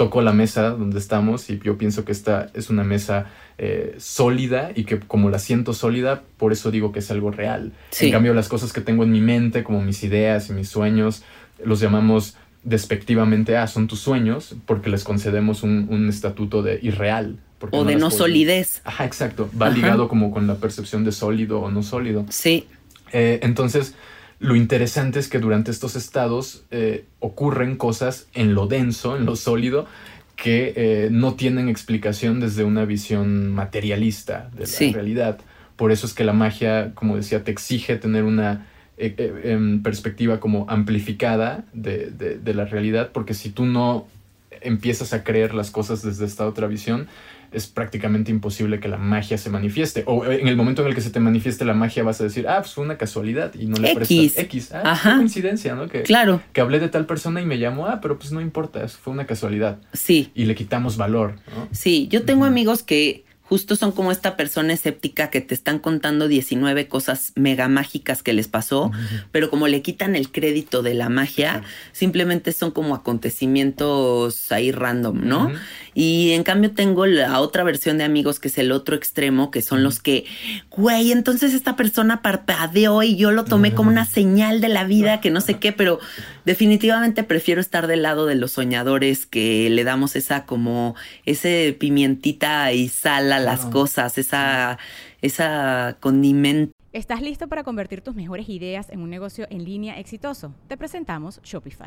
tocó la mesa donde estamos y yo pienso que esta es una mesa eh, sólida y que como la siento sólida, por eso digo que es algo real. En cambio, las cosas que tengo en mi mente, como mis ideas y mis sueños, los llamamos despectivamente, ah, son tus sueños, porque les concedemos un, estatuto de irreal. o de no solidez. Ajá, exacto. Va ligado como con la percepción de sólido o no sólido. Sí. Eh, entonces, lo interesante es que durante estos estados eh, ocurren cosas en lo denso, en lo sólido, que eh, no tienen explicación desde una visión materialista de la realidad. Por eso es que la magia, como decía, te exige tener una eh, eh, em, perspectiva como amplificada de, de, la realidad, porque si tú no empiezas a creer las cosas desde esta otra visión, es prácticamente imposible que la magia se manifieste. O en el momento en el que se te manifieste la magia vas a decir, ah, pues fue una casualidad y no le prestas X. Ah, Ajá. coincidencia, ¿no? Que, claro. Que hablé de tal persona y me llamó, ah, pero pues no importa, fue una casualidad. Sí. Y le quitamos valor, ¿no? Sí, yo tengo amigos que justo son como esta persona escéptica que te están contando 19 cosas mega mágicas que les pasó, pero como le quitan el crédito de la magia, simplemente son como acontecimientos ahí random, ¿no? Y en cambio tengo la otra versión de amigos que es el otro extremo, que son los que, güey, entonces esta persona parpadeó y yo lo tomé como una señal de la vida, que no sé qué, pero definitivamente prefiero estar del lado de los soñadores que le damos esa como ese pimientita y sal a las cosas, esa, esa condimento. ¿Estás listo para convertir tus mejores ideas en un negocio en línea exitoso? Te presentamos Shopify.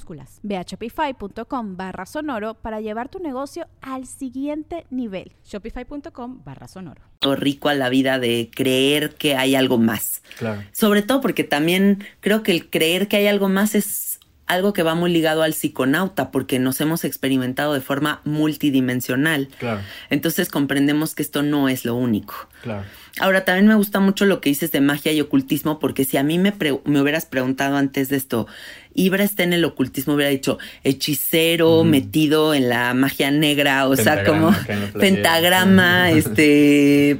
Ve a shopify.com barra sonoro para llevar tu negocio al siguiente nivel. Shopify.com barra sonoro. Rico a la vida de creer que hay algo más. Claro. Sobre todo porque también creo que el creer que hay algo más es algo que va muy ligado al psiconauta, porque nos hemos experimentado de forma multidimensional. Claro. Entonces comprendemos que esto no es lo único. Claro. Ahora, también me gusta mucho lo que dices de magia y ocultismo, porque si a mí me, me hubieras preguntado antes de esto, Ibra está en el ocultismo, hubiera dicho hechicero metido en la magia negra, o sea, como pentagrama, este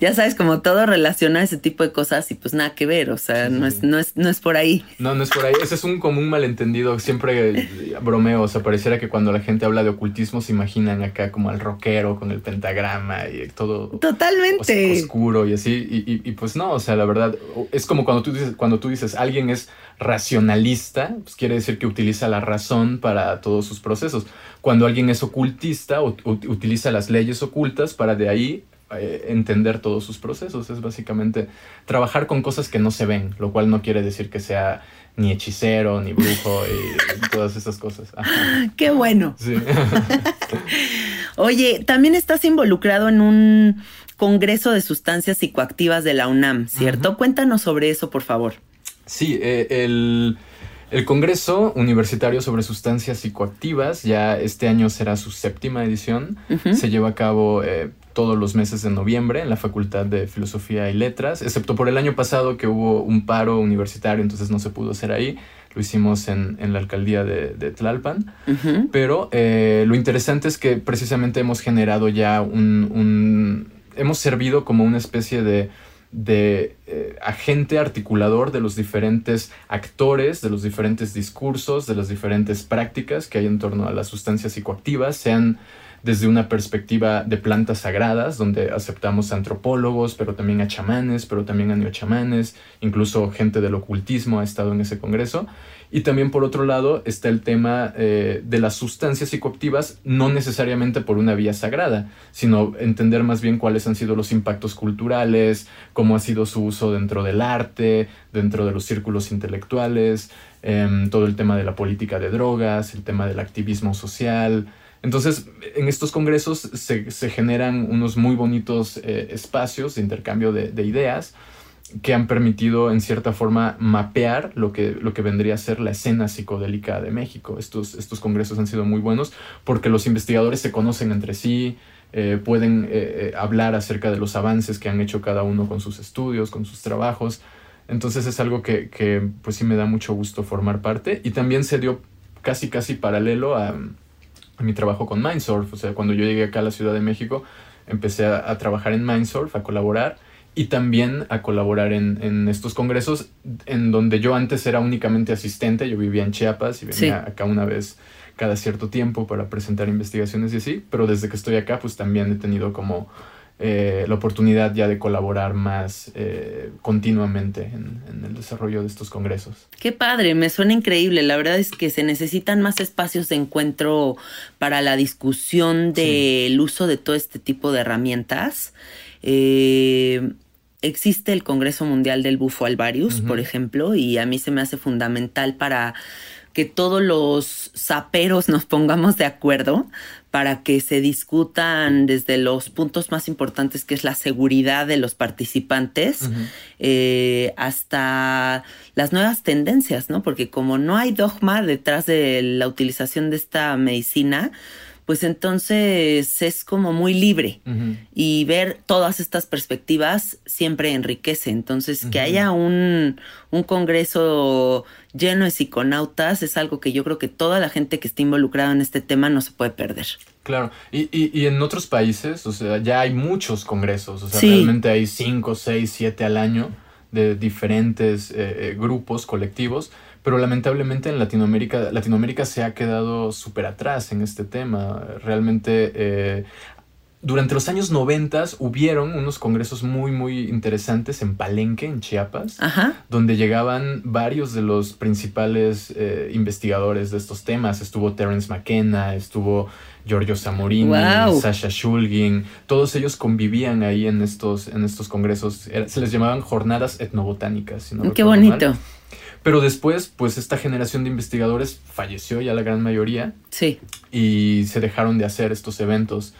ya sabes, como todo relaciona ese tipo de cosas y pues nada que ver, o sea, no, es, no, es, no es por ahí. No, no es por ahí. Ese es un común malentendido. Siempre bromeo, o sea, pareciera que cuando la gente habla de ocultismo se imaginan acá como al rockero con el pentagrama y todo. Totalmente. Oscuro y así. Y, y, pues no, o sea, la verdad, es como cuando tú dices, cuando tú dices alguien es racionalista, pues quiere decir que utiliza la razón para todos sus procesos. Cuando alguien es ocultista, utiliza las leyes ocultas para de ahí eh, entender todos sus procesos. Es básicamente trabajar con cosas que no se ven, lo cual no quiere decir que sea ni hechicero, ni brujo y todas esas cosas. Qué bueno. Oye, también estás involucrado en un congreso de sustancias psicoactivas de la UNAM, ¿cierto? Cuéntanos sobre eso, por favor. Sí, eh, el, Congreso Universitario sobre Sustancias Psicoactivas, ya este año será su séptima edición, se lleva a cabo eh, todos los meses de noviembre en la Facultad de Filosofía y Letras, excepto por el año pasado que hubo un paro universitario, entonces no se pudo hacer ahí. Lo hicimos en, la alcaldía de, Tlalpan. Pero eh, lo interesante es que precisamente hemos generado ya un, hemos servido como una especie de, de eh, agente articulador de los diferentes actores, de los diferentes discursos, de las diferentes prácticas que hay en torno a las sustancias psicoactivas, sean desde una perspectiva de plantas sagradas, donde aceptamos antropólogos, pero también a chamanes, pero también a neochamanes, incluso gente del ocultismo ha estado en ese congreso. Y también por otro lado está el tema eh, de las sustancias psicoactivas, no necesariamente por una vía sagrada, sino entender más bien cuáles han sido los impactos culturales, cómo ha sido su uso dentro del arte, dentro de los círculos intelectuales, em, todo el tema de la política de drogas, el tema del activismo social, entonces, en estos congresos se, generan unos muy bonitos eh, espacios de intercambio de, ideas que han permitido, en cierta forma, mapear lo que, lo que vendría a ser la escena psicodélica de México. Estos, estos congresos han sido muy buenos porque los investigadores se conocen entre sí, eh, pueden eh, hablar acerca de los avances que han hecho cada uno con sus estudios, con sus trabajos. Entonces es algo que, que pues sí me da mucho gusto formar parte y también se dio casi casi paralelo a, mi trabajo con Mindsurf. O sea, cuando yo llegué acá a la Ciudad de México, empecé a, trabajar en Mindsurf, a colaborar y también a colaborar en, estos congresos en donde yo antes era únicamente asistente, yo vivía en Chiapas y venía acá una vez cada cierto tiempo para presentar investigaciones y así, pero desde que estoy acá pues también he tenido como eh, la oportunidad ya de colaborar más eh, continuamente en, el desarrollo de estos congresos. Qué padre, me suena increíble. La verdad es que se necesitan más espacios de encuentro para la discusión del uso de todo este tipo de herramientas. Eh, existe el Congreso Mundial del Bufo Alvarius, por ejemplo, y a mí se me hace fundamental para que todos los saperos nos pongamos de acuerdo para que se discutan desde los puntos más importantes, que es la seguridad de los participantes, eh, hasta las nuevas tendencias, ¿no? Porque como no hay dogma detrás de la utilización de esta medicina, pues entonces es como muy libre y ver todas estas perspectivas siempre enriquece. Entonces, que haya un, un, congreso lleno de psiconautas es algo que yo creo que toda la gente que esté involucrada en este tema no se puede perder. Claro, y, y, en otros países, o sea, ya hay muchos congresos, o sea, realmente hay cinco, seis, siete al año de diferentes eh, eh, grupos, colectivos pero lamentablemente en Latinoamérica, Latinoamérica se ha quedado súper atrás en este tema. Realmente eh, durante los años 90 hubieron unos congresos muy, muy interesantes en Palenque, en Chiapas, donde llegaban varios de los principales eh, investigadores de estos temas. Estuvo Terence McKenna, estuvo Giorgio Samorini, Sasha Shulgin. Todos ellos convivían ahí en estos, en estos congresos. se les llamaban jornadas etnobotánicas. Qué bonito. Pero después, pues esta generación de investigadores falleció ya la gran mayoría. Sí. Y se dejaron de hacer estos eventos.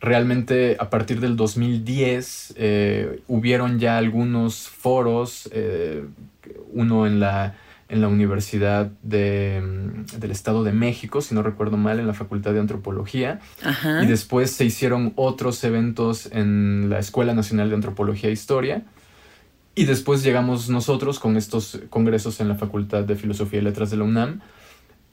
Realmente a partir del 2010 eh, hubieron ya algunos foros, eh, uno en la, en la Universidad de, mm, del Estado de México, si no recuerdo mal, en la Facultad de Antropología. Ajá. Y después se hicieron otros eventos en la Escuela Nacional de Antropología e Historia y después llegamos nosotros con estos congresos en la Facultad de Filosofía y Letras de la UNAM.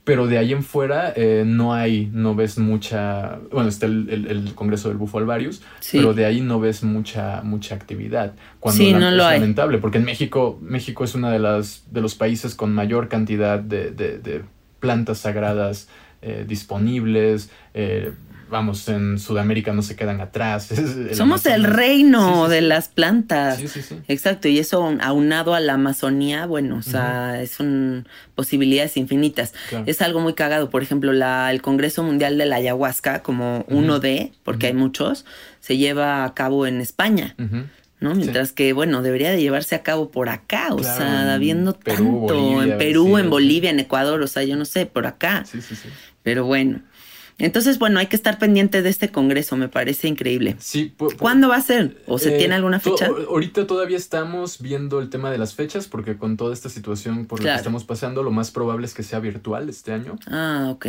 Pero de ahí en fuera eh, no hay, no ves mucha, bueno, está el, Congreso del Bufo Alvarius, pero de ahí no ves mucha, mucha actividad. Cuando sí, no lo es lamentable, porque en México, México es uno de, las, de los países con mayor cantidad de, de, plantas sagradas eh, disponibles, eh, vamos, en Sudamérica no se quedan atrás. Somos el reino de las plantas. Sí, sí, sí. Exacto, y eso aunado a la Amazonía, bueno, o sea, son posibilidades infinitas. Es algo muy cagado. Por ejemplo, la, el Congreso Mundial de la Ayahuasca, como uno de, porque hay muchos, se lleva a cabo en España. ¿no? Mientras que, bueno, debería de llevarse a cabo por acá, o sea, habiendo tanto, en Perú, en Bolivia, en Ecuador, o sea, yo no sé, por acá. Sí, sí, sí. Pero bueno, entonces, bueno, hay que estar pendiente de este congreso, me parece increíble. Sí. ¿Cuándo va a ser? ¿O se tiene eh, alguna fecha? Ahorita todavía estamos viendo el tema de las fechas, porque con toda esta situación por la que estamos pasando, lo más probable es que sea virtual este año. Ah, ok.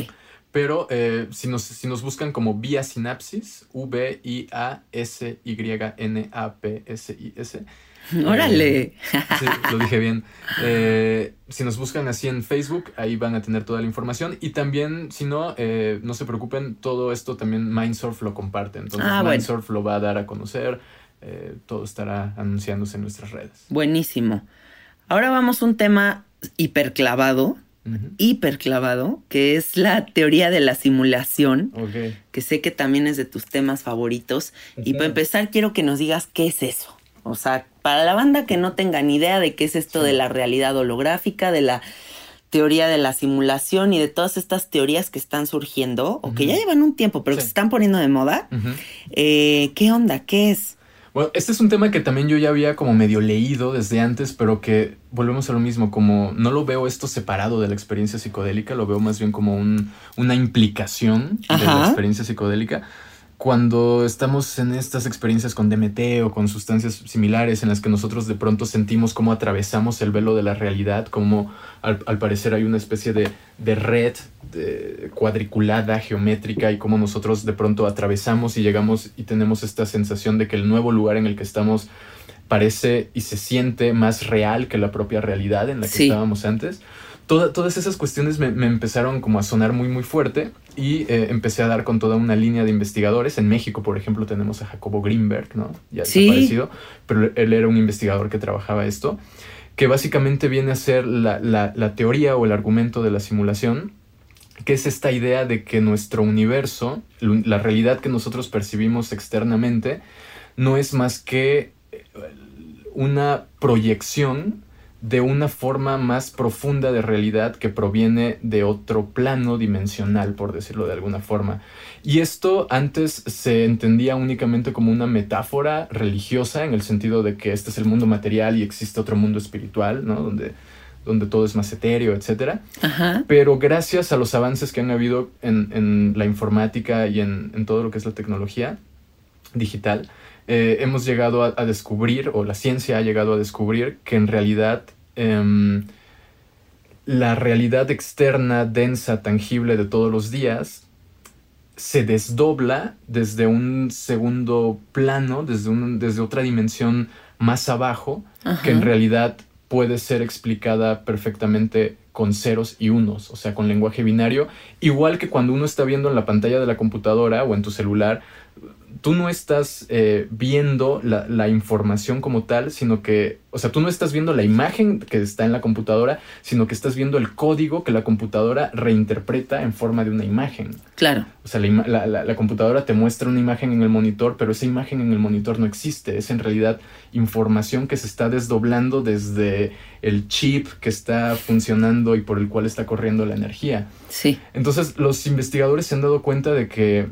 Pero eh, si, nos, si nos buscan como Vía Sinapsis, V-I-A-S-Y-N-A-P-S-I-S, Órale. sí, lo dije bien. Eh, si nos buscan así en Facebook, ahí van a tener toda la información. Y también, si no, eh, no se preocupen, todo esto también Mindsurf lo comparte. Entonces, Ah, bueno. Mindsurf lo va a dar a conocer. eh, todo estará anunciándose en nuestras redes. Buenísimo. Ahora vamos a un tema hiperclavado, hiperclavado, que es la teoría de la simulación, Ok. que sé que también es de tus temas favoritos. Y para empezar, quiero que nos digas qué es eso. O sea, para la banda que no tenga ni idea de qué es esto de la realidad holográfica, de la teoría de la simulación y de todas estas teorías que están surgiendo, o que ya llevan un tiempo, pero que se están poniendo de moda, eh, ¿qué onda? ¿Qué es? Bueno, este es un tema que también yo ya había como medio leído desde antes, pero que volvemos a lo mismo, como no lo veo esto separado de la experiencia psicodélica, lo veo más bien como un- una implicación de la experiencia psicodélica. Cuando estamos en estas experiencias con DMT o con sustancias similares en las que nosotros de pronto sentimos cómo atravesamos el velo de la realidad, como al, al parecer hay una especie de, de red de- cuadriculada, geométrica, y cómo nosotros de pronto atravesamos y llegamos y tenemos esta sensación de que el nuevo lugar en el que estamos parece y se siente más real que la propia realidad en la que Sí. estábamos antes. Toda- todas esas cuestiones me, me empezaron como a sonar muy muy fuerte y eh, empecé a dar con toda una línea de investigadores. En México, por ejemplo, tenemos a Jacobo Greenberg, ¿no? Ya Sí. desaparecido, pero él era un investigador que trabajaba esto, que básicamente viene a ser la, la- la teoría o el argumento de la simulación, que es esta idea de que nuestro universo, la realidad que nosotros percibimos externamente, no es más que eh, una proyección de una forma más profunda de realidad que proviene de otro plano dimensional, por decirlo de alguna forma. Y esto antes se entendía únicamente como una metáfora religiosa, en el sentido de que este es el mundo material y existe otro mundo espiritual, ¿no? Donde, donde todo es más etéreo. Ajá. Pero gracias a los avances que han habido en, en la informática y en, en todo lo que es la tecnología digital, eh, hemos llegado a, a descubrir, o la ciencia ha llegado a descubrir, que en realidad em, la realidad externa, densa, tangible de todos los días, se desdobla desde un segundo plano, desde, un- desde otra dimensión más abajo, Ajá. que en realidad puede ser explicada perfectamente con ceros y unos, o sea, con lenguaje binario, igual que cuando uno está viendo en la pantalla de la computadora o en tu celular, tú no estás eh, viendo la, la información como tal, sino que, o sea, tú no estás viendo la imagen que está en la computadora, sino que estás viendo el código que la computadora reinterpreta en forma de una imagen. Claro. O sea, la, ima- la- la- la computadora te muestra una imagen en el monitor, pero esa imagen en el monitor no existe. Es en realidad información que se está desdoblando desde el chip que está funcionando y por el cual está corriendo la energía. Sí. Entonces, los investigadores se han dado cuenta de que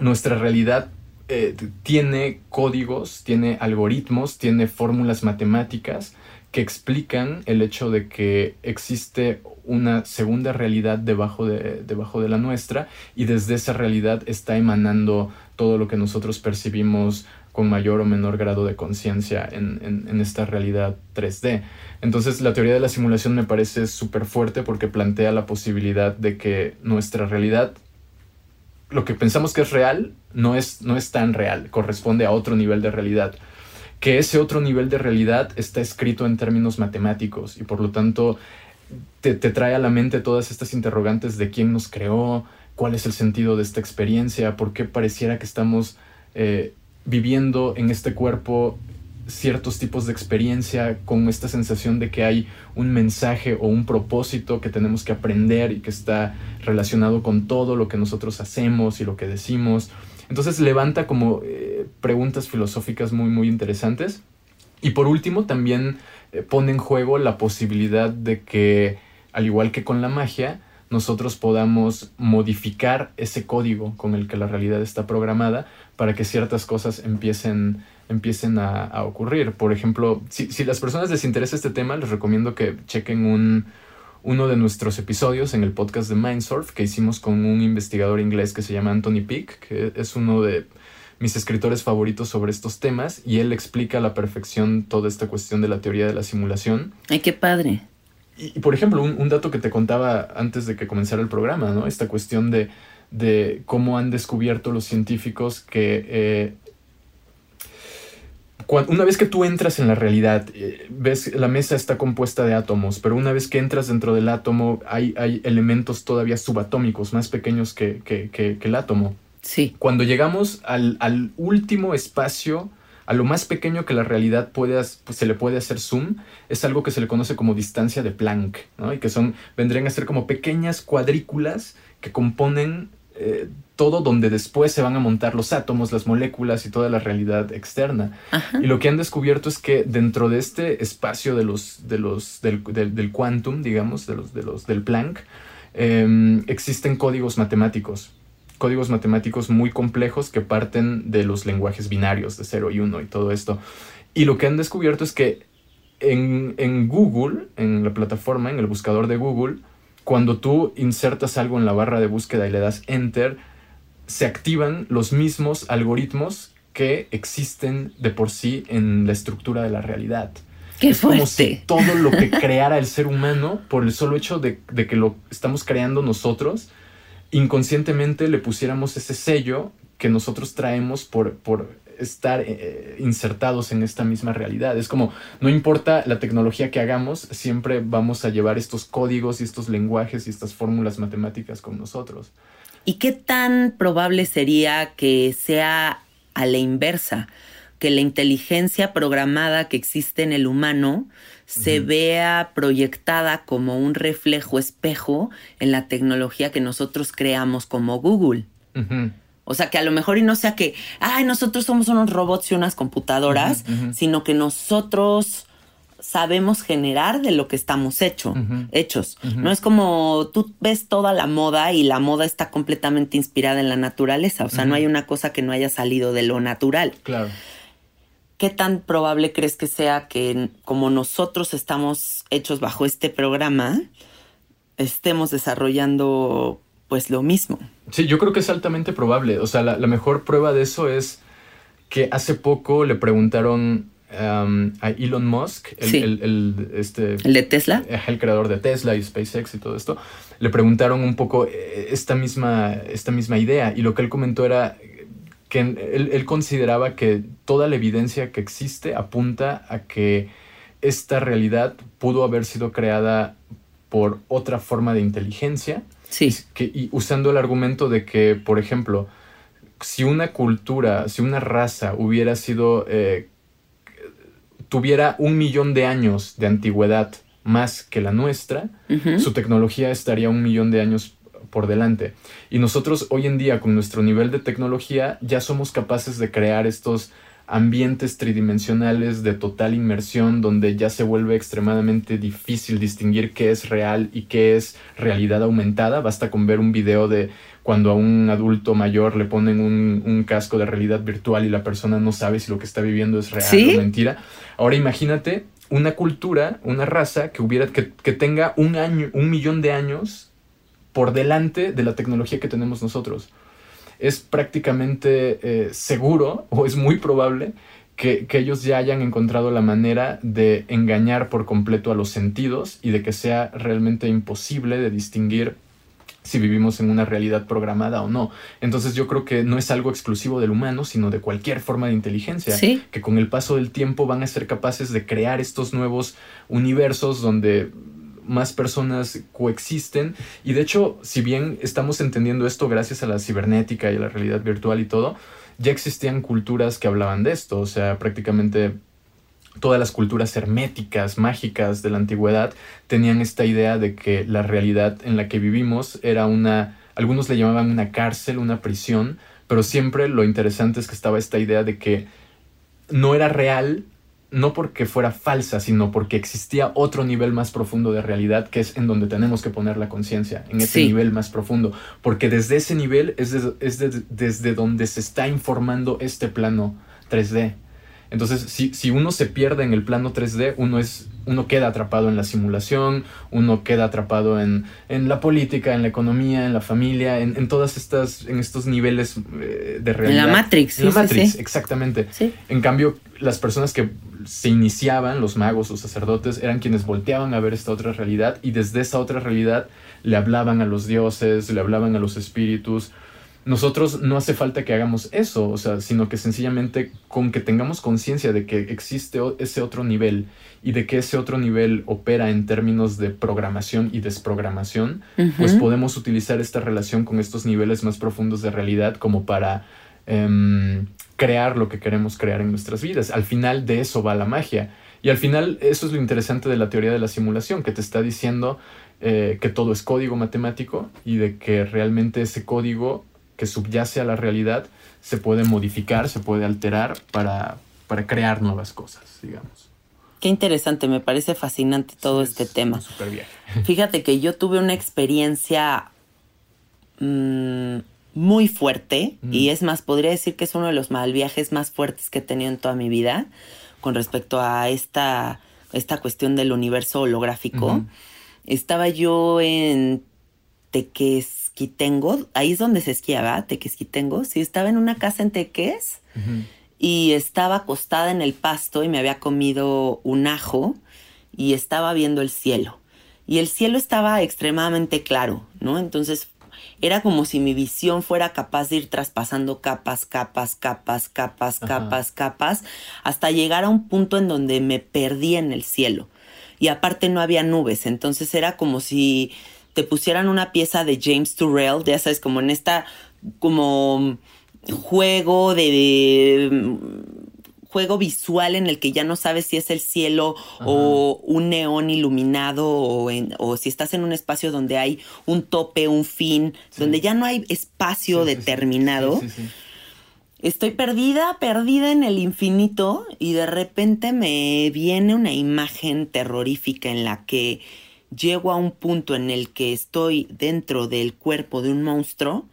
nuestra realidad eh, tiene códigos, tiene algoritmos, tiene fórmulas matemáticas que explican el hecho de que existe una segunda realidad debajo de, debajo de la nuestra y desde esa realidad está emanando todo lo que nosotros percibimos con mayor o menor grado de conciencia en, en- en esta realidad 3D. Entonces la teoría de la simulación me parece súper fuerte porque plantea la posibilidad de que nuestra realidad, lo que pensamos que es real, no es, no es tan real, corresponde a otro nivel de realidad. Que ese otro nivel de realidad está escrito en términos matemáticos y por lo tanto te, te trae a la mente todas estas interrogantes de quién nos creó, cuál es el sentido de esta experiencia, por qué pareciera que estamos eh, viviendo en este cuerpo ciertos tipos de experiencia con esta sensación de que hay un mensaje o un propósito que tenemos que aprender y que está relacionado con todo lo que nosotros hacemos y lo que decimos. Entonces levanta como eh, preguntas filosóficas muy muy interesantes. Y por último también eh, pone en juego la posibilidad de que, al igual que con la magia, nosotros podamos modificar ese código con el que la realidad está programada para que ciertas cosas empiecen, empiecen a, a ocurrir. Por ejemplo, si, si las personas les interesa este tema, les recomiendo que chequen un, uno de nuestros episodios en el podcast de Mindsurf que hicimos con un investigador inglés que se llama Anthony Peak, que es uno de mis escritores favoritos sobre estos temas y él explica a la perfección toda esta cuestión de la teoría de la simulación. Ay, qué padre. Y, y, por ejemplo, un, un, dato que te contaba antes de que comenzara el programa, ¿no? Esta cuestión de, de cómo han descubierto los científicos que eh, una vez que tú entras en la realidad, eh, ves la mesa está compuesta de átomos, pero una vez que entras dentro del átomo hay, hay elementos todavía subatómicos, más pequeños que, que, el átomo. Sí. Cuando llegamos al, al, último espacio, a lo más pequeño que la realidad puede, pues, se le puede hacer zoom, es algo que se le conoce como distancia de Planck, ¿no? Y que son, vendrían a ser como pequeñas cuadrículas que componen eh, todo donde después se van a montar los átomos, las moléculas y toda la realidad externa. Y lo que han descubierto es que dentro de este espacio de los, de los, del, del, quantum, digamos, de los, de los, del Planck, em, existen códigos matemáticos. Códigos matemáticos muy complejos que parten de los lenguajes binarios de 0 y 1 y todo esto. Y lo que han descubierto es que en, en Google, en la plataforma, en el buscador de Google, cuando tú insertas algo en la barra de búsqueda y le das enter, se activan los mismos algoritmos que existen de por sí en la estructura de la realidad. ¡Qué es como si todo lo que creara el ser humano, por el solo hecho de, que lo estamos creando nosotros, inconscientemente le pusiéramos ese sello que nosotros traemos por, por estar eh, insertados en esta misma realidad. Es como, no importa la tecnología que hagamos, siempre vamos a llevar estos códigos y estos lenguajes y estas fórmulas matemáticas con nosotros. ¿Y qué tan probable sería que sea a la inversa? Que la inteligencia programada que existe en el humano se vea proyectada como un reflejo espejo en la tecnología que nosotros creamos como Google. O sea, que a lo mejor y no sea que, ay, nosotros somos unos robots y unas computadoras, sino que nosotros sabemos generar de lo que estamos hecho, hechos. No es como tú ves toda la moda y la moda está completamente inspirada en la naturaleza. O sea, no hay una cosa que no haya salido de lo natural. Claro. ¿Qué tan probable crees que sea que como nosotros estamos hechos bajo este programa, estemos desarrollando pues lo mismo? Sí, yo creo que es altamente probable. O sea, la mejor prueba de eso es que hace poco le preguntaron a Elon Musk, el, este, ¿El de Tesla, el creador de Tesla y SpaceX y todo esto, le preguntaron un poco eh, esta misma, esta misma idea y lo que él comentó era que él, consideraba que toda la evidencia que existe apunta a que esta realidad pudo haber sido creada por otra forma de inteligencia. Sí. Que, y usando el argumento de que, por ejemplo, si una cultura, si una raza hubiera sido eh, tuviera un millón de años de antigüedad más que la nuestra, su tecnología estaría un millón de años por delante. Y nosotros hoy en día, con nuestro nivel de tecnología, ya somos capaces de crear estos ambientes tridimensionales de total inmersión donde ya se vuelve extremadamente difícil distinguir qué es real y qué es realidad aumentada. Basta con ver un video de cuando a un adulto mayor le ponen un, casco de realidad virtual y la persona no sabe si lo que está viviendo es real o mentira. Ahora imagínate una cultura, una raza que hubiera, que, tenga un año, un millón de años por delante de la tecnología que tenemos nosotros. Es prácticamente eh, seguro o es muy probable que, que, ellos ya hayan encontrado la manera de engañar por completo a los sentidos y de que sea realmente imposible de distinguir si vivimos en una realidad programada o no. Entonces yo creo que no es algo exclusivo del humano, sino de cualquier forma de inteligencia, que con el paso del tiempo van a ser capaces de crear estos nuevos universos donde más personas coexisten. Y de hecho, si bien estamos entendiendo esto gracias a la cibernética y a la realidad virtual y todo, ya existían culturas que hablaban de esto, o sea, prácticamente todas las culturas herméticas, mágicas de la antigüedad, tenían esta idea de que la realidad en la que vivimos era una, algunos le llamaban una cárcel, una prisión, pero siempre lo interesante es que estaba esta idea de que no era real, no porque fuera falsa, sino porque existía otro nivel más profundo de realidad, que es en donde tenemos que poner la conciencia, en ese nivel más profundo, porque desde ese nivel es, es desde donde se está informando este plano 3D. Entonces, si, uno se pierde en el plano 3D, uno, es, uno queda atrapado en la simulación, uno queda atrapado en, la política, en la economía, en la familia, en, en todas estas, en estos niveles eh, de realidad. En la Matrix. En la Matrix, exactamente. En cambio, las personas que se iniciaban, los magos, los sacerdotes, eran quienes volteaban a ver esta otra realidad y desde esa otra realidad le hablaban a los dioses, le hablaban a los espíritus, nosotros no hace falta que hagamos eso, o sea, sino que sencillamente con que tengamos conciencia de que existe ese otro nivel y de que ese otro nivel opera en términos de programación y desprogramación, pues podemos utilizar esta relación con estos niveles más profundos de realidad como para em, crear lo que queremos crear en nuestras vidas. Al final de eso va la magia. Y al final eso es lo interesante de la teoría de la simulación, que te está diciendo eh, que todo es código matemático y de que realmente ese código que subyace a la realidad se puede modificar, se puede alterar para, para crear nuevas cosas, digamos. Qué interesante, me parece fascinante todo este tema. Fíjate que yo tuve una experiencia mm, muy fuerte y mm. es más, podría decir que es uno de los mal viajes más fuertes que he tenido en toda mi vida con respecto a esta, esta cuestión del universo holográfico. Estaba yo en Ahí es donde se esquiaba, Tequesquitengo. Sí, estaba en una casa en Teques y estaba acostada en el pasto y me había comido un ajo y estaba viendo el cielo. Y el cielo estaba extremadamente claro, ¿no? Entonces era como si mi visión fuera capaz de ir traspasando capas, capas, capas, capas, capas, capas, hasta llegar a un punto en donde me perdí en el cielo. Y aparte no había nubes, entonces era como si te pusieran una pieza de James Turrell, ya sabes, como en esta, como juego de, juego visual en el que ya no sabes si es el cielo o un neón iluminado o, o, si estás en un espacio donde hay un tope, un fin, donde ya no hay espacio determinado. Estoy perdida, perdida en el infinito y de repente me viene una imagen terrorífica en la que llego a un punto en el que estoy dentro del cuerpo de un monstruo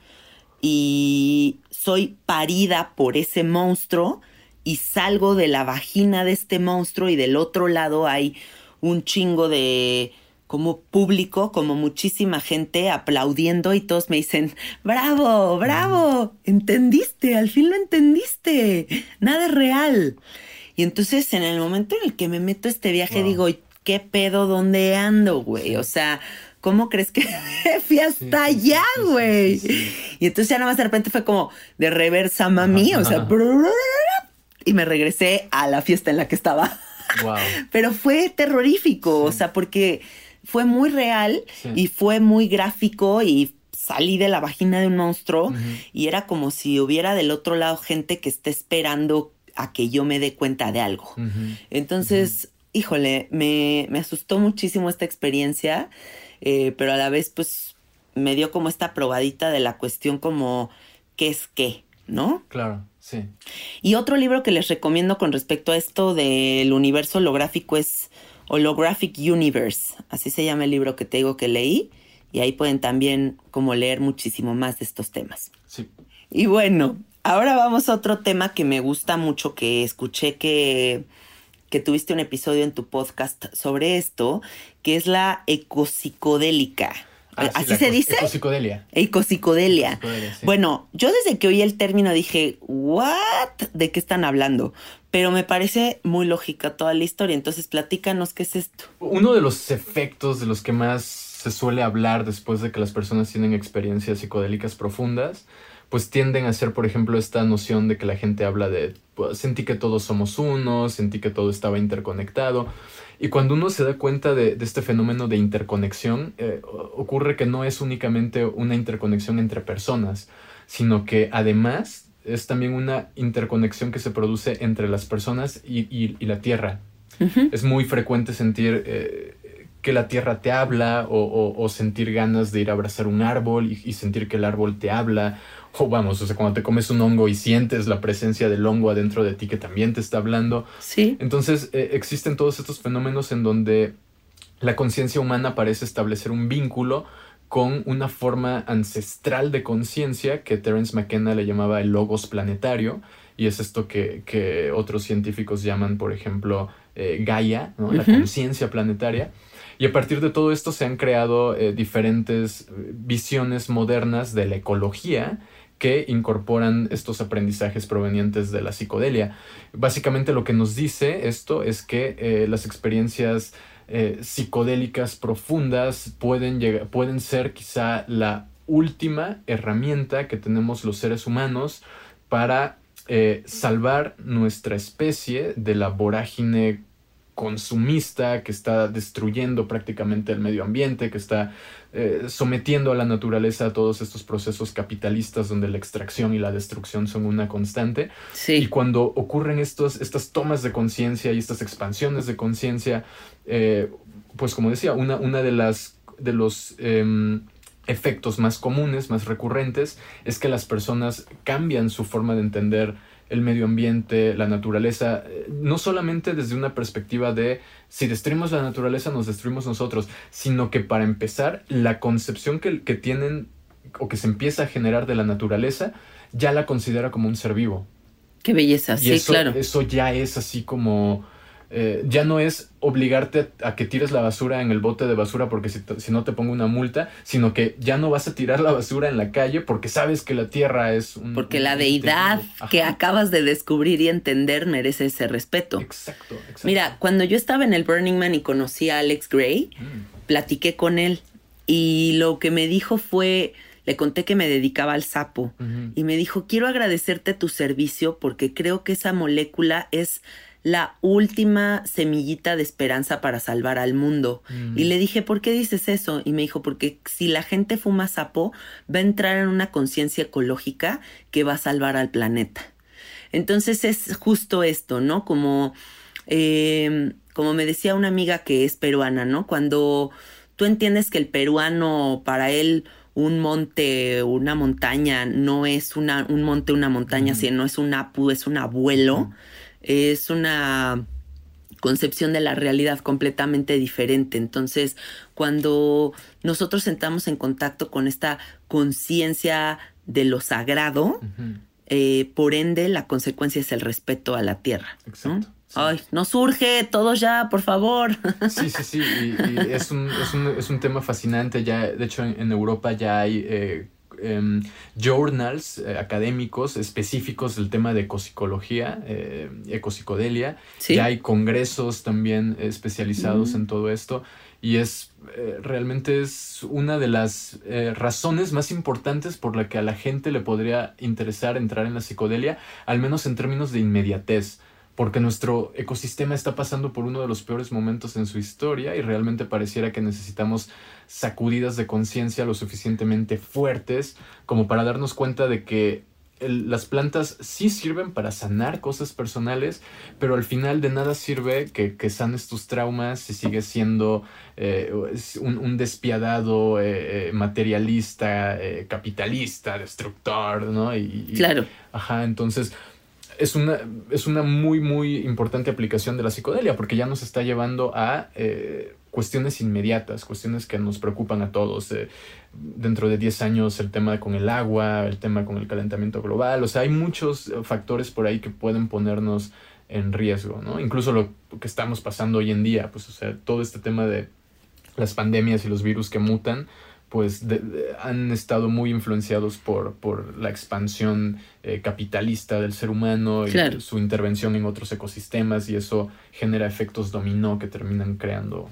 y soy parida por ese monstruo y salgo de la vagina de este monstruo y del otro lado hay un chingo de como público, como muchísima gente aplaudiendo y todos me dicen, bravo, bravo, entendiste, al fin lo entendiste, nada es real. Y entonces en el momento en el que me meto a este viaje digo, ¿qué pedo? ¿Dónde ando, güey? O sea, ¿cómo crees que fui hasta allá, güey? y entonces ya nada más de repente fue como de reversa mami, o sea, y me regresé a la fiesta en la que estaba. Wow. Pero fue terrorífico, o sea, porque fue muy real y fue muy gráfico y salí de la vagina de un monstruo y era como si hubiera del otro lado gente que esté esperando a que yo me dé cuenta de algo. Entonces, híjole, me, asustó muchísimo esta experiencia, eh, pero a la vez pues me dio como esta probadita de la cuestión como qué es qué, ¿no? Claro, sí. Y otro libro que les recomiendo con respecto a esto del universo holográfico es Holographic Universe, así se llama el libro que te digo que leí, y ahí pueden también como leer muchísimo más de estos temas. Sí. Y bueno, ahora vamos a otro tema que me gusta mucho, que escuché que que tuviste un episodio en tu podcast sobre esto, que es la ecopsicodélica. Ah, ¿Así se dice? Ecopsicodelia. Ecopsicodelia. Bueno, yo desde que oí el término dije, ¿what? ¿De qué están hablando? Pero me parece muy lógica toda la historia. Entonces, platícanos qué es esto. Uno de los efectos de los que más se suele hablar después de que las personas tienen experiencias psicodélicas profundas pues tienden a ser, por ejemplo, esta noción de que la gente habla de, pues, sentí que todos somos uno, sentí que todo estaba interconectado. Y cuando uno se da cuenta de, este fenómeno de interconexión, eh, ocurre que no es únicamente una interconexión entre personas, sino que además es también una interconexión que se produce entre las personas y, la Tierra. Es muy frecuente sentir eh, que la Tierra te habla o, sentir ganas de ir a abrazar un árbol y sentir que el árbol te habla o vamos, o sea, cuando te comes un hongo y sientes la presencia del hongo adentro de ti que también te está hablando. Sí. Entonces, eh, existen todos estos fenómenos en donde la conciencia humana parece establecer un vínculo con una forma ancestral de conciencia que Terence McKenna le llamaba el logos planetario, y es esto que, otros científicos llaman, por ejemplo, eh, Gaia, ¿no? la conciencia planetaria. Y a partir de todo esto se han creado eh, diferentes visiones modernas de la ecología que incorporan estos aprendizajes provenientes de la psicodelia. Básicamente lo que nos dice esto es que eh, las experiencias eh, psicodélicas profundas pueden, llegar, pueden ser quizá la última herramienta que tenemos los seres humanos para eh, salvar nuestra especie de la vorágine consumista que está destruyendo prácticamente el medio ambiente, que está eh, sometiendo a la naturaleza a todos estos procesos capitalistas donde la extracción y la destrucción son una constante. Y cuando ocurren estos, estas tomas de conciencia y estas expansiones de conciencia, eh, pues como decía, una, una de las de los em, efectos más comunes, más recurrentes, es que las personas cambian su forma de entender el medio ambiente, la naturaleza, eh, no solamente desde una perspectiva de si destruimos la naturaleza nos destruimos nosotros, sino que para empezar, la concepción que, que tienen o que se empieza a generar de la naturaleza ya la considera como un ser vivo. Qué belleza, sí, claro. Eso ya es así como eh, ya no es obligarte a, que tires la basura en el bote de basura porque si, no te pongo una multa, sino que ya no vas a tirar la basura en la calle porque sabes que la tierra es un... Porque la deidad que acabas de descubrir y entender merece ese respeto. Exacto, exacto. Mira, cuando yo estaba en el Burning Man y conocí a Alex Gray, mm. platiqué con él y lo que me dijo fue... Le conté que me dedicaba al sapo y me dijo, quiero agradecerte tu servicio porque creo que esa molécula es la última semillita de esperanza para salvar al mundo. Mm. Y le dije, ¿por qué dices eso? Y me dijo, porque si la gente fuma sapo, va a entrar en una conciencia ecológica que va a salvar al planeta. Entonces es justo esto, ¿no? Como, em, como me decía una amiga que es peruana, ¿no? Cuando tú entiendes que el peruano, para él, un monte, una montaña, no es una, un monte, una montaña, sino es un apu, es un abuelo es una concepción de la realidad completamente diferente. Entonces, cuando nosotros entramos en contacto con esta conciencia de lo sagrado, eh, por ende, la consecuencia es el respeto a la tierra. Exacto. Ay, no surge, todos ya, por favor. Sí, sí, sí, y, es, un, es, un, es, un, tema fascinante. Ya, de hecho, en, Europa ya hay eh, Em, journals eh, académicos específicos del tema de ecopsicología, eh, ecopsicodelia. Ya hay congresos también especializados en todo esto. Y es eh, realmente es una de las razones más importantes por la que a la gente le podría interesar entrar en la psicodelia, al menos en términos de inmediatez porque nuestro ecosistema está pasando por uno de los peores momentos en su historia y realmente pareciera que necesitamos sacudidas de conciencia lo suficientemente fuertes como para darnos cuenta de que las plantas sí sirven para sanar cosas personales, pero al final de nada sirve que, sanes tus traumas si sigues siendo eh, un, despiadado eh, eh, materialista, capitalista, destructor, ¿no? Y, claro. Ajá, entonces es una, es una muy, muy importante aplicación de la psicodelia porque ya nos está llevando a eh, cuestiones inmediatas, cuestiones que nos preocupan a todos. Eh, dentro de 10 años el tema con el agua, el tema con el calentamiento global, o sea, hay muchos factores por ahí que pueden ponernos en riesgo, ¿no? Incluso lo que estamos pasando hoy en día, pues, o sea, todo este tema de las pandemias y los virus que mutan, pues han estado muy influenciados por, por la expansión eh, capitalista del ser humano y su intervención en otros ecosistemas y eso genera efectos dominó que terminan creando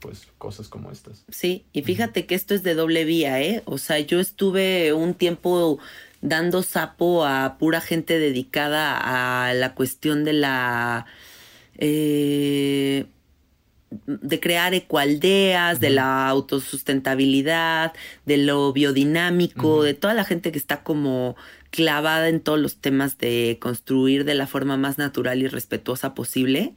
pues cosas como estas. Sí, y fíjate que esto es de doble vía, ¿eh? O sea, yo estuve un tiempo dando sapo a pura gente dedicada a la cuestión de la... Eh, de crear ecualdeas, de la autosustentabilidad, de lo biodinámico, de toda la gente que está como clavada en todos los temas de construir de la forma más natural y respetuosa posible.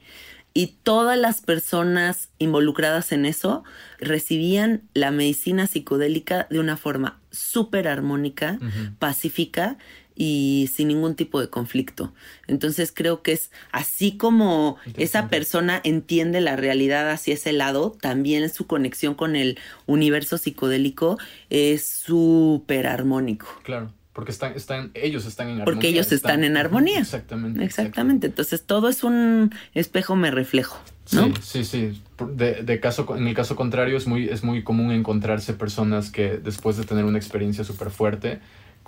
Y todas las personas involucradas en eso recibían la medicina psicodélica de una forma súper armónica, pacífica y sin ningún tipo de conflicto. Entonces creo que es así como esa persona entiende la realidad hacia ese lado, también su conexión con el universo psicodélico es súper armónico. Claro. Porque están, están, ellos están en armonía. Porque ellos están, en armonía. Exactamente, exactamente. Entonces todo es un espejo me reflejo. ¿no? Sí, sí, sí. De, caso, en el caso contrario es muy, es muy común encontrarse personas que después de tener una experiencia súper fuerte,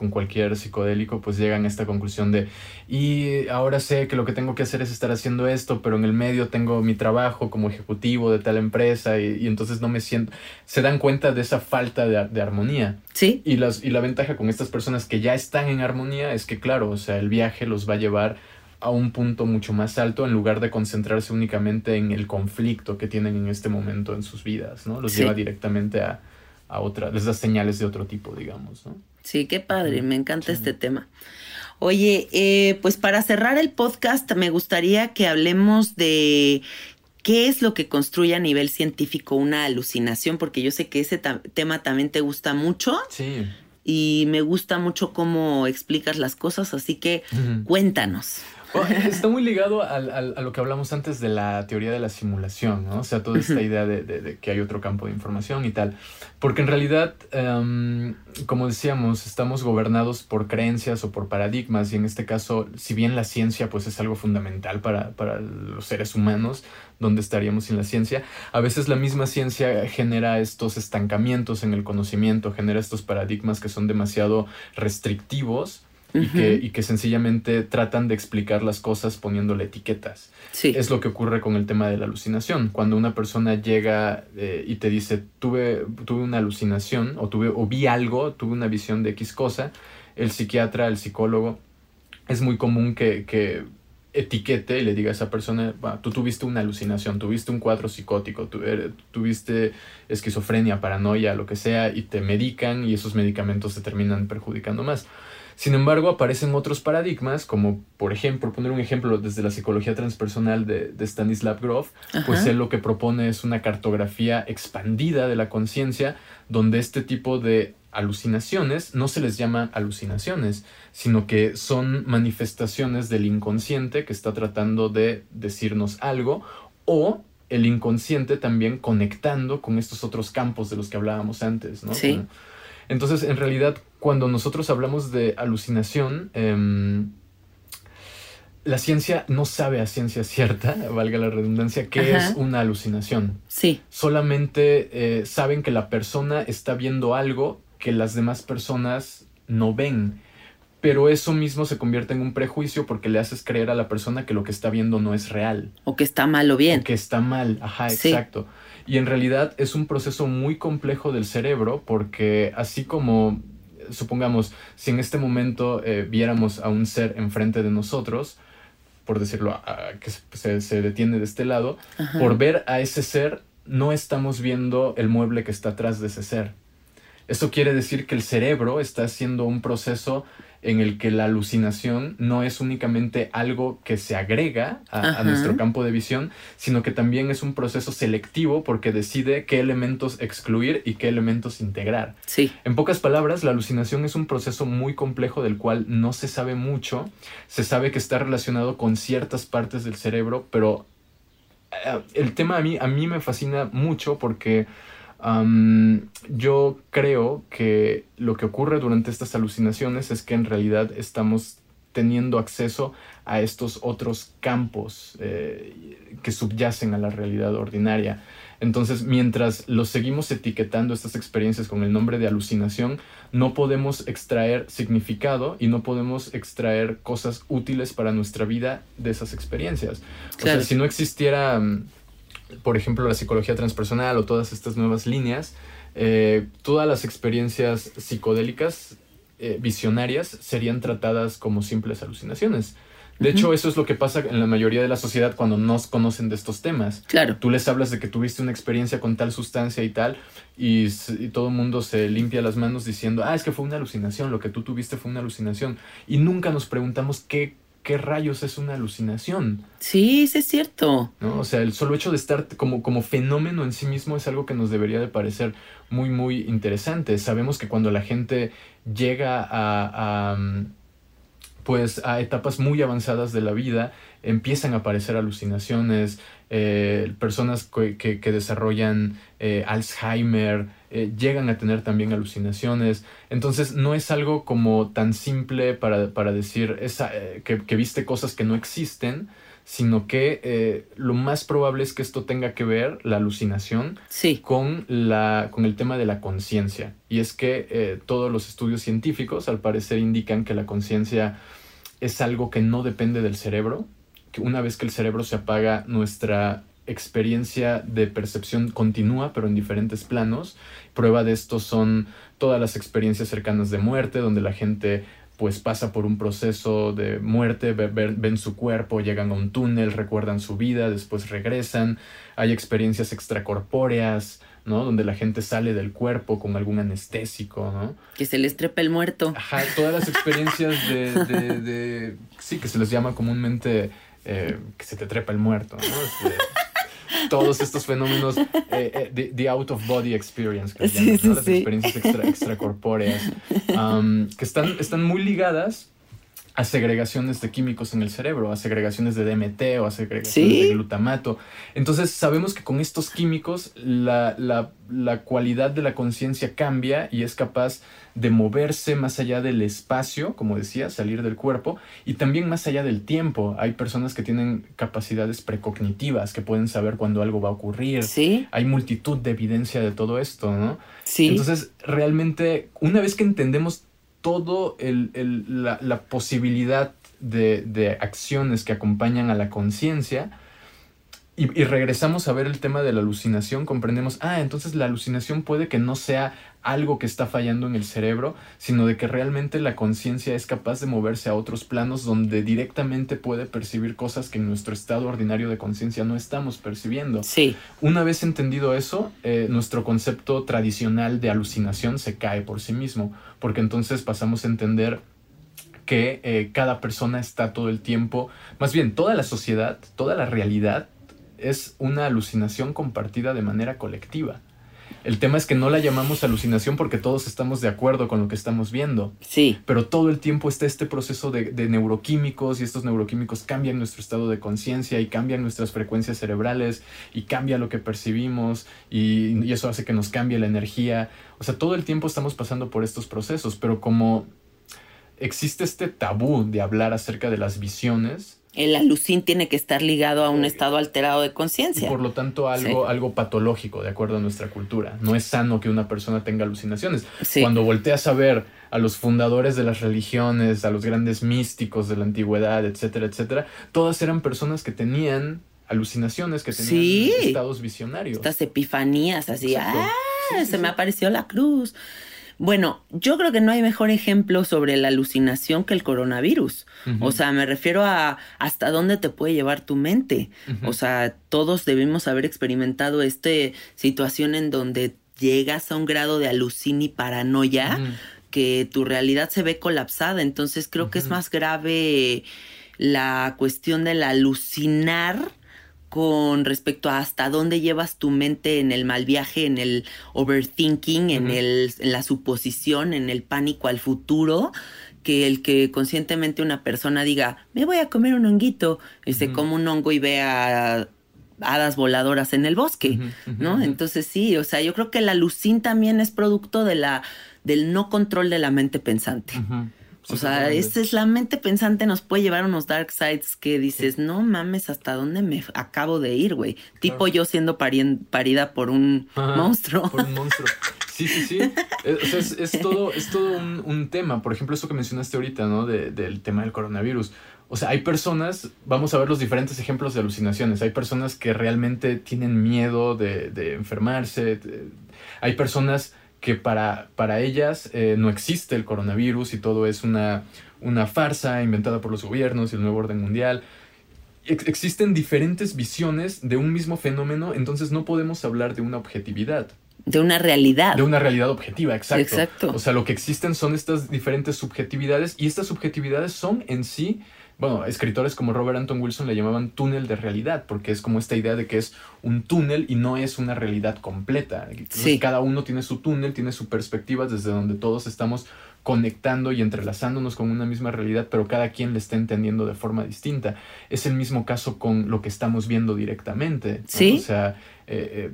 con cualquier psicodélico, pues llegan a esta conclusión de, y ahora sé que lo que tengo que hacer es estar haciendo esto, pero en el medio tengo mi trabajo como ejecutivo de tal empresa y, entonces no me siento, se dan cuenta de esa falta de, de, armonía. Sí. Y, las, y la ventaja con estas personas que ya están en armonía es que, claro, o sea, el viaje los va a llevar a un punto mucho más alto en lugar de concentrarse únicamente en el conflicto que tienen en este momento en sus vidas, ¿no? Los lleva directamente a, a otra, les da señales de otro tipo, digamos, ¿no? Sí, qué padre, me encanta este tema. Oye, eh, pues para cerrar el podcast me gustaría que hablemos de qué es lo que construye a nivel científico una alucinación, porque yo sé que ese tema también te gusta mucho. Sí. Y me gusta mucho cómo explicas las cosas, así que cuéntanos. está muy ligado a lo que hablamos antes de la teoría de la simulación, ¿no? O sea, toda esta idea de, que hay otro campo de información y tal. Porque en realidad, em, como decíamos, estamos gobernados por creencias o por paradigmas y en este caso, si bien la ciencia pues es algo fundamental para, para los seres humanos, ¿dónde estaríamos sin la ciencia? A veces la misma ciencia genera estos estancamientos en el conocimiento, genera estos paradigmas que son demasiado restrictivos y, que, sencillamente tratan de explicar las cosas poniéndole etiquetas. Sí. Es lo que ocurre con el tema de la alucinación. Cuando una persona llega eh, y te dice, tuve, tuve una alucinación o, tuve, o vi algo, tuve una visión de X cosa, el psiquiatra, el psicólogo, es muy común que, que etiquete y le diga a esa persona, tú tuviste una alucinación, tuviste un cuadro psicótico, eh, tuviste esquizofrenia, paranoia, lo que sea, y te medican y esos medicamentos te terminan perjudicando más. Sin embargo, aparecen otros paradigmas, como por ejemplo, poner un ejemplo desde la psicología transpersonal de, Stanislav Grof, pues él lo que propone es una cartografía expandida de la conciencia, donde este tipo de alucinaciones no se les llama alucinaciones, sino que son manifestaciones del inconsciente que está tratando de decirnos algo o el inconsciente también conectando con estos otros campos de los que hablábamos antes, ¿no? Sí. Entonces, en realidad, cuando nosotros hablamos de alucinación, em, la ciencia no sabe a ciencia cierta, valga la redundancia, qué es una alucinación. Sí. Solamente eh, saben que la persona está viendo algo que las demás personas no ven. Pero eso mismo se convierte en un prejuicio porque le haces creer a la persona que lo que está viendo no es real. O que está mal o bien. O que está mal, ajá, exacto. Y en realidad es un proceso muy complejo del cerebro porque así como supongamos, si en este momento eh, viéramos a un ser enfrente de nosotros, por decirlo, que se, detiene de este lado, por ver a ese ser, no estamos viendo el mueble que está atrás de ese ser. Eso quiere decir que el cerebro está haciendo un proceso en el que la alucinación no es únicamente algo que se agrega a, nuestro campo de visión, sino que también es un proceso selectivo porque decide qué elementos excluir y qué elementos integrar. Sí. En pocas palabras, la alucinación es un proceso muy complejo del cual no se sabe mucho. Se sabe que está relacionado con ciertas partes del cerebro, pero eh, el tema a mí, a mí me fascina mucho porque yo creo que lo que ocurre durante estas alucinaciones es que en realidad estamos teniendo acceso a estos otros campos eh, que subyacen a la realidad ordinaria. Entonces, mientras los seguimos etiquetando estas experiencias con el nombre de alucinación, no podemos extraer significado y no podemos extraer cosas útiles para nuestra vida de esas experiencias. O sea, si no existiera por ejemplo, la psicología transpersonal o todas estas nuevas líneas, eh, todas las experiencias psicodélicas eh, visionarias serían tratadas como simples alucinaciones. De hecho, eso es lo que pasa en la mayoría de la sociedad cuando no conocen de estos temas. Claro. Tú les hablas de que tuviste una experiencia con tal sustancia y tal, y, y, todo el mundo se limpia las manos diciendo, ah, es que fue una alucinación, lo que tú tuviste fue una alucinación. Y nunca nos preguntamos qué ¿qué rayos es una alucinación? Sí, sí es cierto. ¿No? O sea, el solo hecho de estar como, como fenómeno en sí mismo es algo que nos debería de parecer muy, muy interesante. Sabemos que cuando la gente llega a, pues, a etapas muy avanzadas de la vida, empiezan a aparecer alucinaciones, eh, personas que, desarrollan eh, Alzheimer, eh, llegan a tener también alucinaciones. Entonces no es algo como tan simple para, decir esa, que, viste cosas que no existen, sino que eh, lo más probable es que esto tenga que ver, la alucinación, Sí. con, la, con el tema de la conciencia. Y es que eh, todos los estudios científicos al parecer indican que la conciencia es algo que no depende del cerebro, que una vez que el cerebro se apaga, nuestra experiencia de percepción continúa, pero en diferentes planos. Prueba de esto son todas las experiencias cercanas de muerte, donde la gente pues pasa por un proceso de muerte, ve- ve- ven su cuerpo, llegan a un túnel, recuerdan su vida, después regresan. Hay experiencias extracorpóreas, ¿no? Donde la gente sale del cuerpo con algún anestésico, ¿no? Que se les trepa el muerto. Ajá, todas las experiencias de, de- de- sí, que se les llama comúnmente eh, que se te trepa el muerto, ¿no? Este, todos estos fenómenos, eh, eh, the, the out of body experience, que le Sí, llaman, ¿no? sí, las sí. experiencias extra, extracorpóreas, um, que están, están muy ligadas a segregaciones de químicos en el cerebro, a segregaciones de DMT o a segregaciones de glutamato. Entonces sabemos que con estos químicos la, la- la cualidad de la conciencia cambia y es capaz de moverse más allá del espacio, como decía, salir del cuerpo, y también más allá del tiempo. Hay personas que tienen capacidades precognitivas, que pueden saber cuándo algo va a ocurrir. Sí, Hay multitud de evidencia de todo esto, ¿no? sí. Entonces, realmente, una vez que entendemos todo el, el- la, la posibilidad de, de acciones que acompañan a la conciencia y, y regresamos a ver el tema de la alucinación, comprendemos, ah, entonces la alucinación puede que no sea algo que está fallando en el cerebro, sino de que realmente la conciencia es capaz de moverse a otros planos donde directamente puede percibir cosas que en nuestro estado ordinario de conciencia no estamos percibiendo. sí, Una vez entendido eso, eh, nuestro concepto tradicional de alucinación se cae por sí mismo, porque entonces pasamos a entender que eh, cada persona está todo el tiempo, más bien toda la sociedad, toda la realidad es una alucinación compartida de manera colectiva. El tema es que no la llamamos alucinación porque todos estamos de acuerdo con lo que estamos viendo sí. pero todo el tiempo está este proceso de, de neuroquímicos y estos neuroquímicos cambian nuestro estado de conciencia y cambian nuestras frecuencias cerebrales y cambia lo que percibimos y, y eso hace que nos cambie la energía. O sea, todo el tiempo estamos pasando por estos procesos, pero como existe este tabú de hablar acerca de las visiones, El alucin tiene que estar ligado a un estado alterado de conciencia. por lo tanto algo, algo patológico de acuerdo a nuestra cultura. No es sano que una persona tenga alucinaciones. Sí. Cuando volteas a ver a los fundadores de las religiones, a los grandes místicos de la antigüedad, etcétera, etcétera, todas eran personas que tenían alucinaciones, que tenían Sí. estados visionarios. Estas epifanías así, Exacto. ah, se me apareció la cruz. Bueno, yo creo que no hay mejor ejemplo sobre la alucinación que el coronavirus. O sea, me refiero a hasta dónde te puede llevar tu mente. O sea, todos debimos haber experimentado esta situación en donde llegas a un grado de alucin y paranoia que tu realidad se ve colapsada. Entonces creo que es más grave la cuestión del alucinar con respecto a hasta dónde llevas tu mente en el mal viaje, en el overthinking, en, el, en la suposición, en el pánico al futuro, que el que conscientemente una persona diga, me voy a comer un honguito, y se Ujú. come un hongo y vea hadas voladoras en el bosque, ¿no? Entonces sí, o sea, yo creo que la alucin también es producto de la, del no control de la mente pensante. Sí, O sea, esta es la mente pensante nos puede llevar a unos dark sides que dices, no mames, ¿hasta dónde me acabo de ir, güey? Tipo yo siendo parida por un Ajá, monstruo. Por un monstruo. Sí, sí, sí. Es, o sea, es, es todo, es todo un, un tema. Por ejemplo, eso que mencionaste ahorita, ¿no? De- del tema del coronavirus. O sea, hay personas, vamos a ver los diferentes ejemplos de alucinaciones. Hay personas que realmente tienen miedo de, de enfermarse. de- hay personas que para, para ellas eh, no existe el coronavirus y todo es una, una farsa inventada por los gobiernos y el nuevo orden mundial. Ex- existen diferentes visiones de un mismo fenómeno, entonces no podemos hablar de una objetividad. De una realidad. De una realidad objetiva, exacto. Exacto. O sea, lo que existen son estas diferentes subjetividades y estas subjetividades son en sí, bueno, escritores como Robert Anton Wilson le llamaban túnel de realidad, porque es como esta idea de que es un túnel y no es una realidad completa. Sí. Cada uno tiene su túnel, tiene su perspectiva desde donde todos estamos conectando y entrelazándonos con una misma realidad, pero cada quien le está entendiendo de forma distinta. Es el mismo caso con lo que estamos viendo directamente. ¿no? Sí. O sea, eh, eh,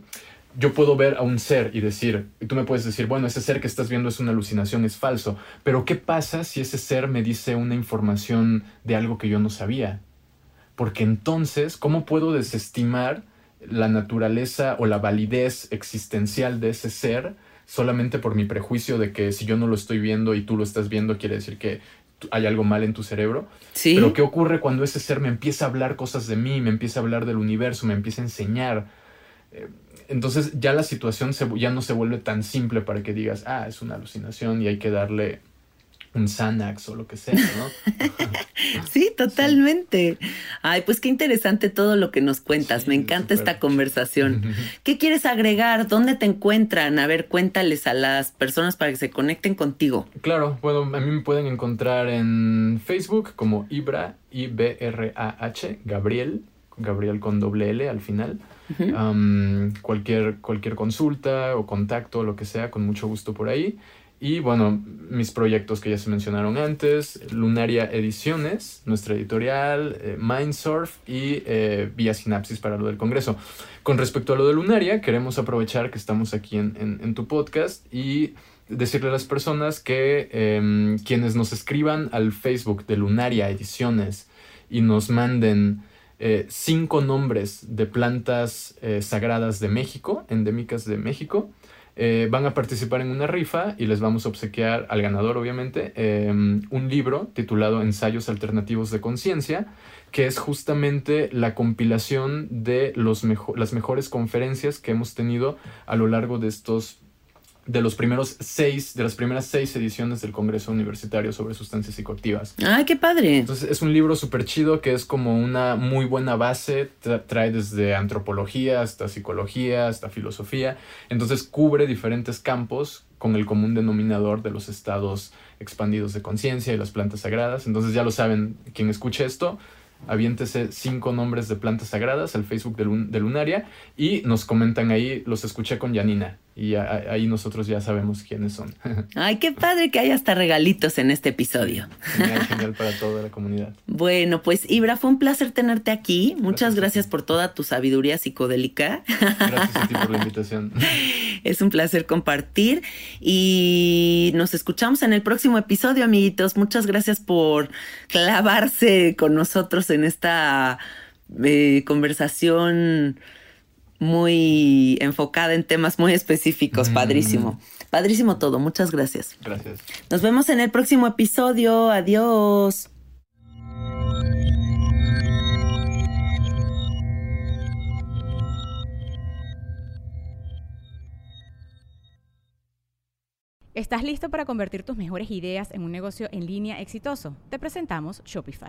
yo puedo ver a un ser y decir, y tú me puedes decir, bueno, ese ser que estás viendo es una alucinación, es falso, pero ¿qué pasa si ese ser me dice una información de algo que yo no sabía? porque entonces, ¿cómo puedo desestimar la naturaleza o la validez existencial de ese ser solamente por mi prejuicio de que si yo no lo estoy viendo y tú lo estás viendo, quiere decir que hay algo mal en tu cerebro. Sí. Pero ¿qué ocurre cuando ese ser me empieza a hablar cosas de mí, me empieza a hablar del universo, me empieza a enseñar? Eh, entonces ya la situación se, ya no se vuelve tan simple para que digas, ah, es una alucinación y hay que darle un Xanax o lo que sea, ¿no? sí, totalmente. Ay, pues qué interesante todo lo que nos cuentas. Sí, Me encanta esta conversación. ¿Qué quieres agregar? ¿Dónde te encuentran? A ver, cuéntales a las personas para que se conecten contigo. Claro, bueno, a mí me pueden encontrar en Facebook como Ibra, I-B-R-A-H, Gabriel, Gabriel con doble L al final. Cualquier, cualquier consulta o contacto, lo que sea, con mucho gusto por ahí. Y bueno, mis proyectos que ya se mencionaron antes, Lunaria Ediciones, nuestra editorial, eh, Mindsurf y eh, Vía Sinapsis para lo del Congreso. Con respecto a lo de Lunaria, queremos aprovechar que estamos aquí en, en- en tu podcast y decirle a las personas que em, quienes nos escriban al Facebook de Lunaria Ediciones y nos manden eh, cinco nombres de plantas eh, sagradas de México, endémicas de México, eh, van a participar en una rifa y les vamos a obsequiar al ganador, obviamente, eh, un libro titulado Ensayos Alternativos de Conciencia, que es justamente la compilación de los las mejores conferencias que hemos tenido a lo largo de estos de los primeros seis, de las primeras seis ediciones del Congreso Universitario sobre Sustancias Psicoactivas. Ay, qué padre. Entonces es un libro súper chido que es como una muy buena base, tra- trae desde antropología hasta psicología, hasta filosofía, entonces cubre diferentes campos con el común denominador de los estados expandidos de conciencia y las plantas sagradas. Entonces ya lo saben, quien escuche esto, aviéntese cinco nombres de plantas sagradas al Facebook de, Lun- de Lunaria y nos comentan ahí, los escuché con Janina y ahí nosotros ya sabemos quiénes son. Ay, qué padre que haya hasta regalitos en este episodio. genial, genial para toda la comunidad. Bueno, pues Ibra, fue un placer tenerte aquí. Muchas Gracias por toda tu sabiduría psicodélica. Gracias a ti por la invitación. Es un placer compartir y nos escuchamos en el próximo episodio, amiguitos. Muchas gracias por clavarse con nosotros en esta eh, conversación muy enfocada en temas muy específicos. Mm. Padrísimo. Padrísimo todo. Muchas gracias. Gracias. Nos vemos en el próximo episodio. Adiós. ¿Estás listo para convertir tus mejores ideas en un negocio en línea exitoso? Te presentamos Shopify.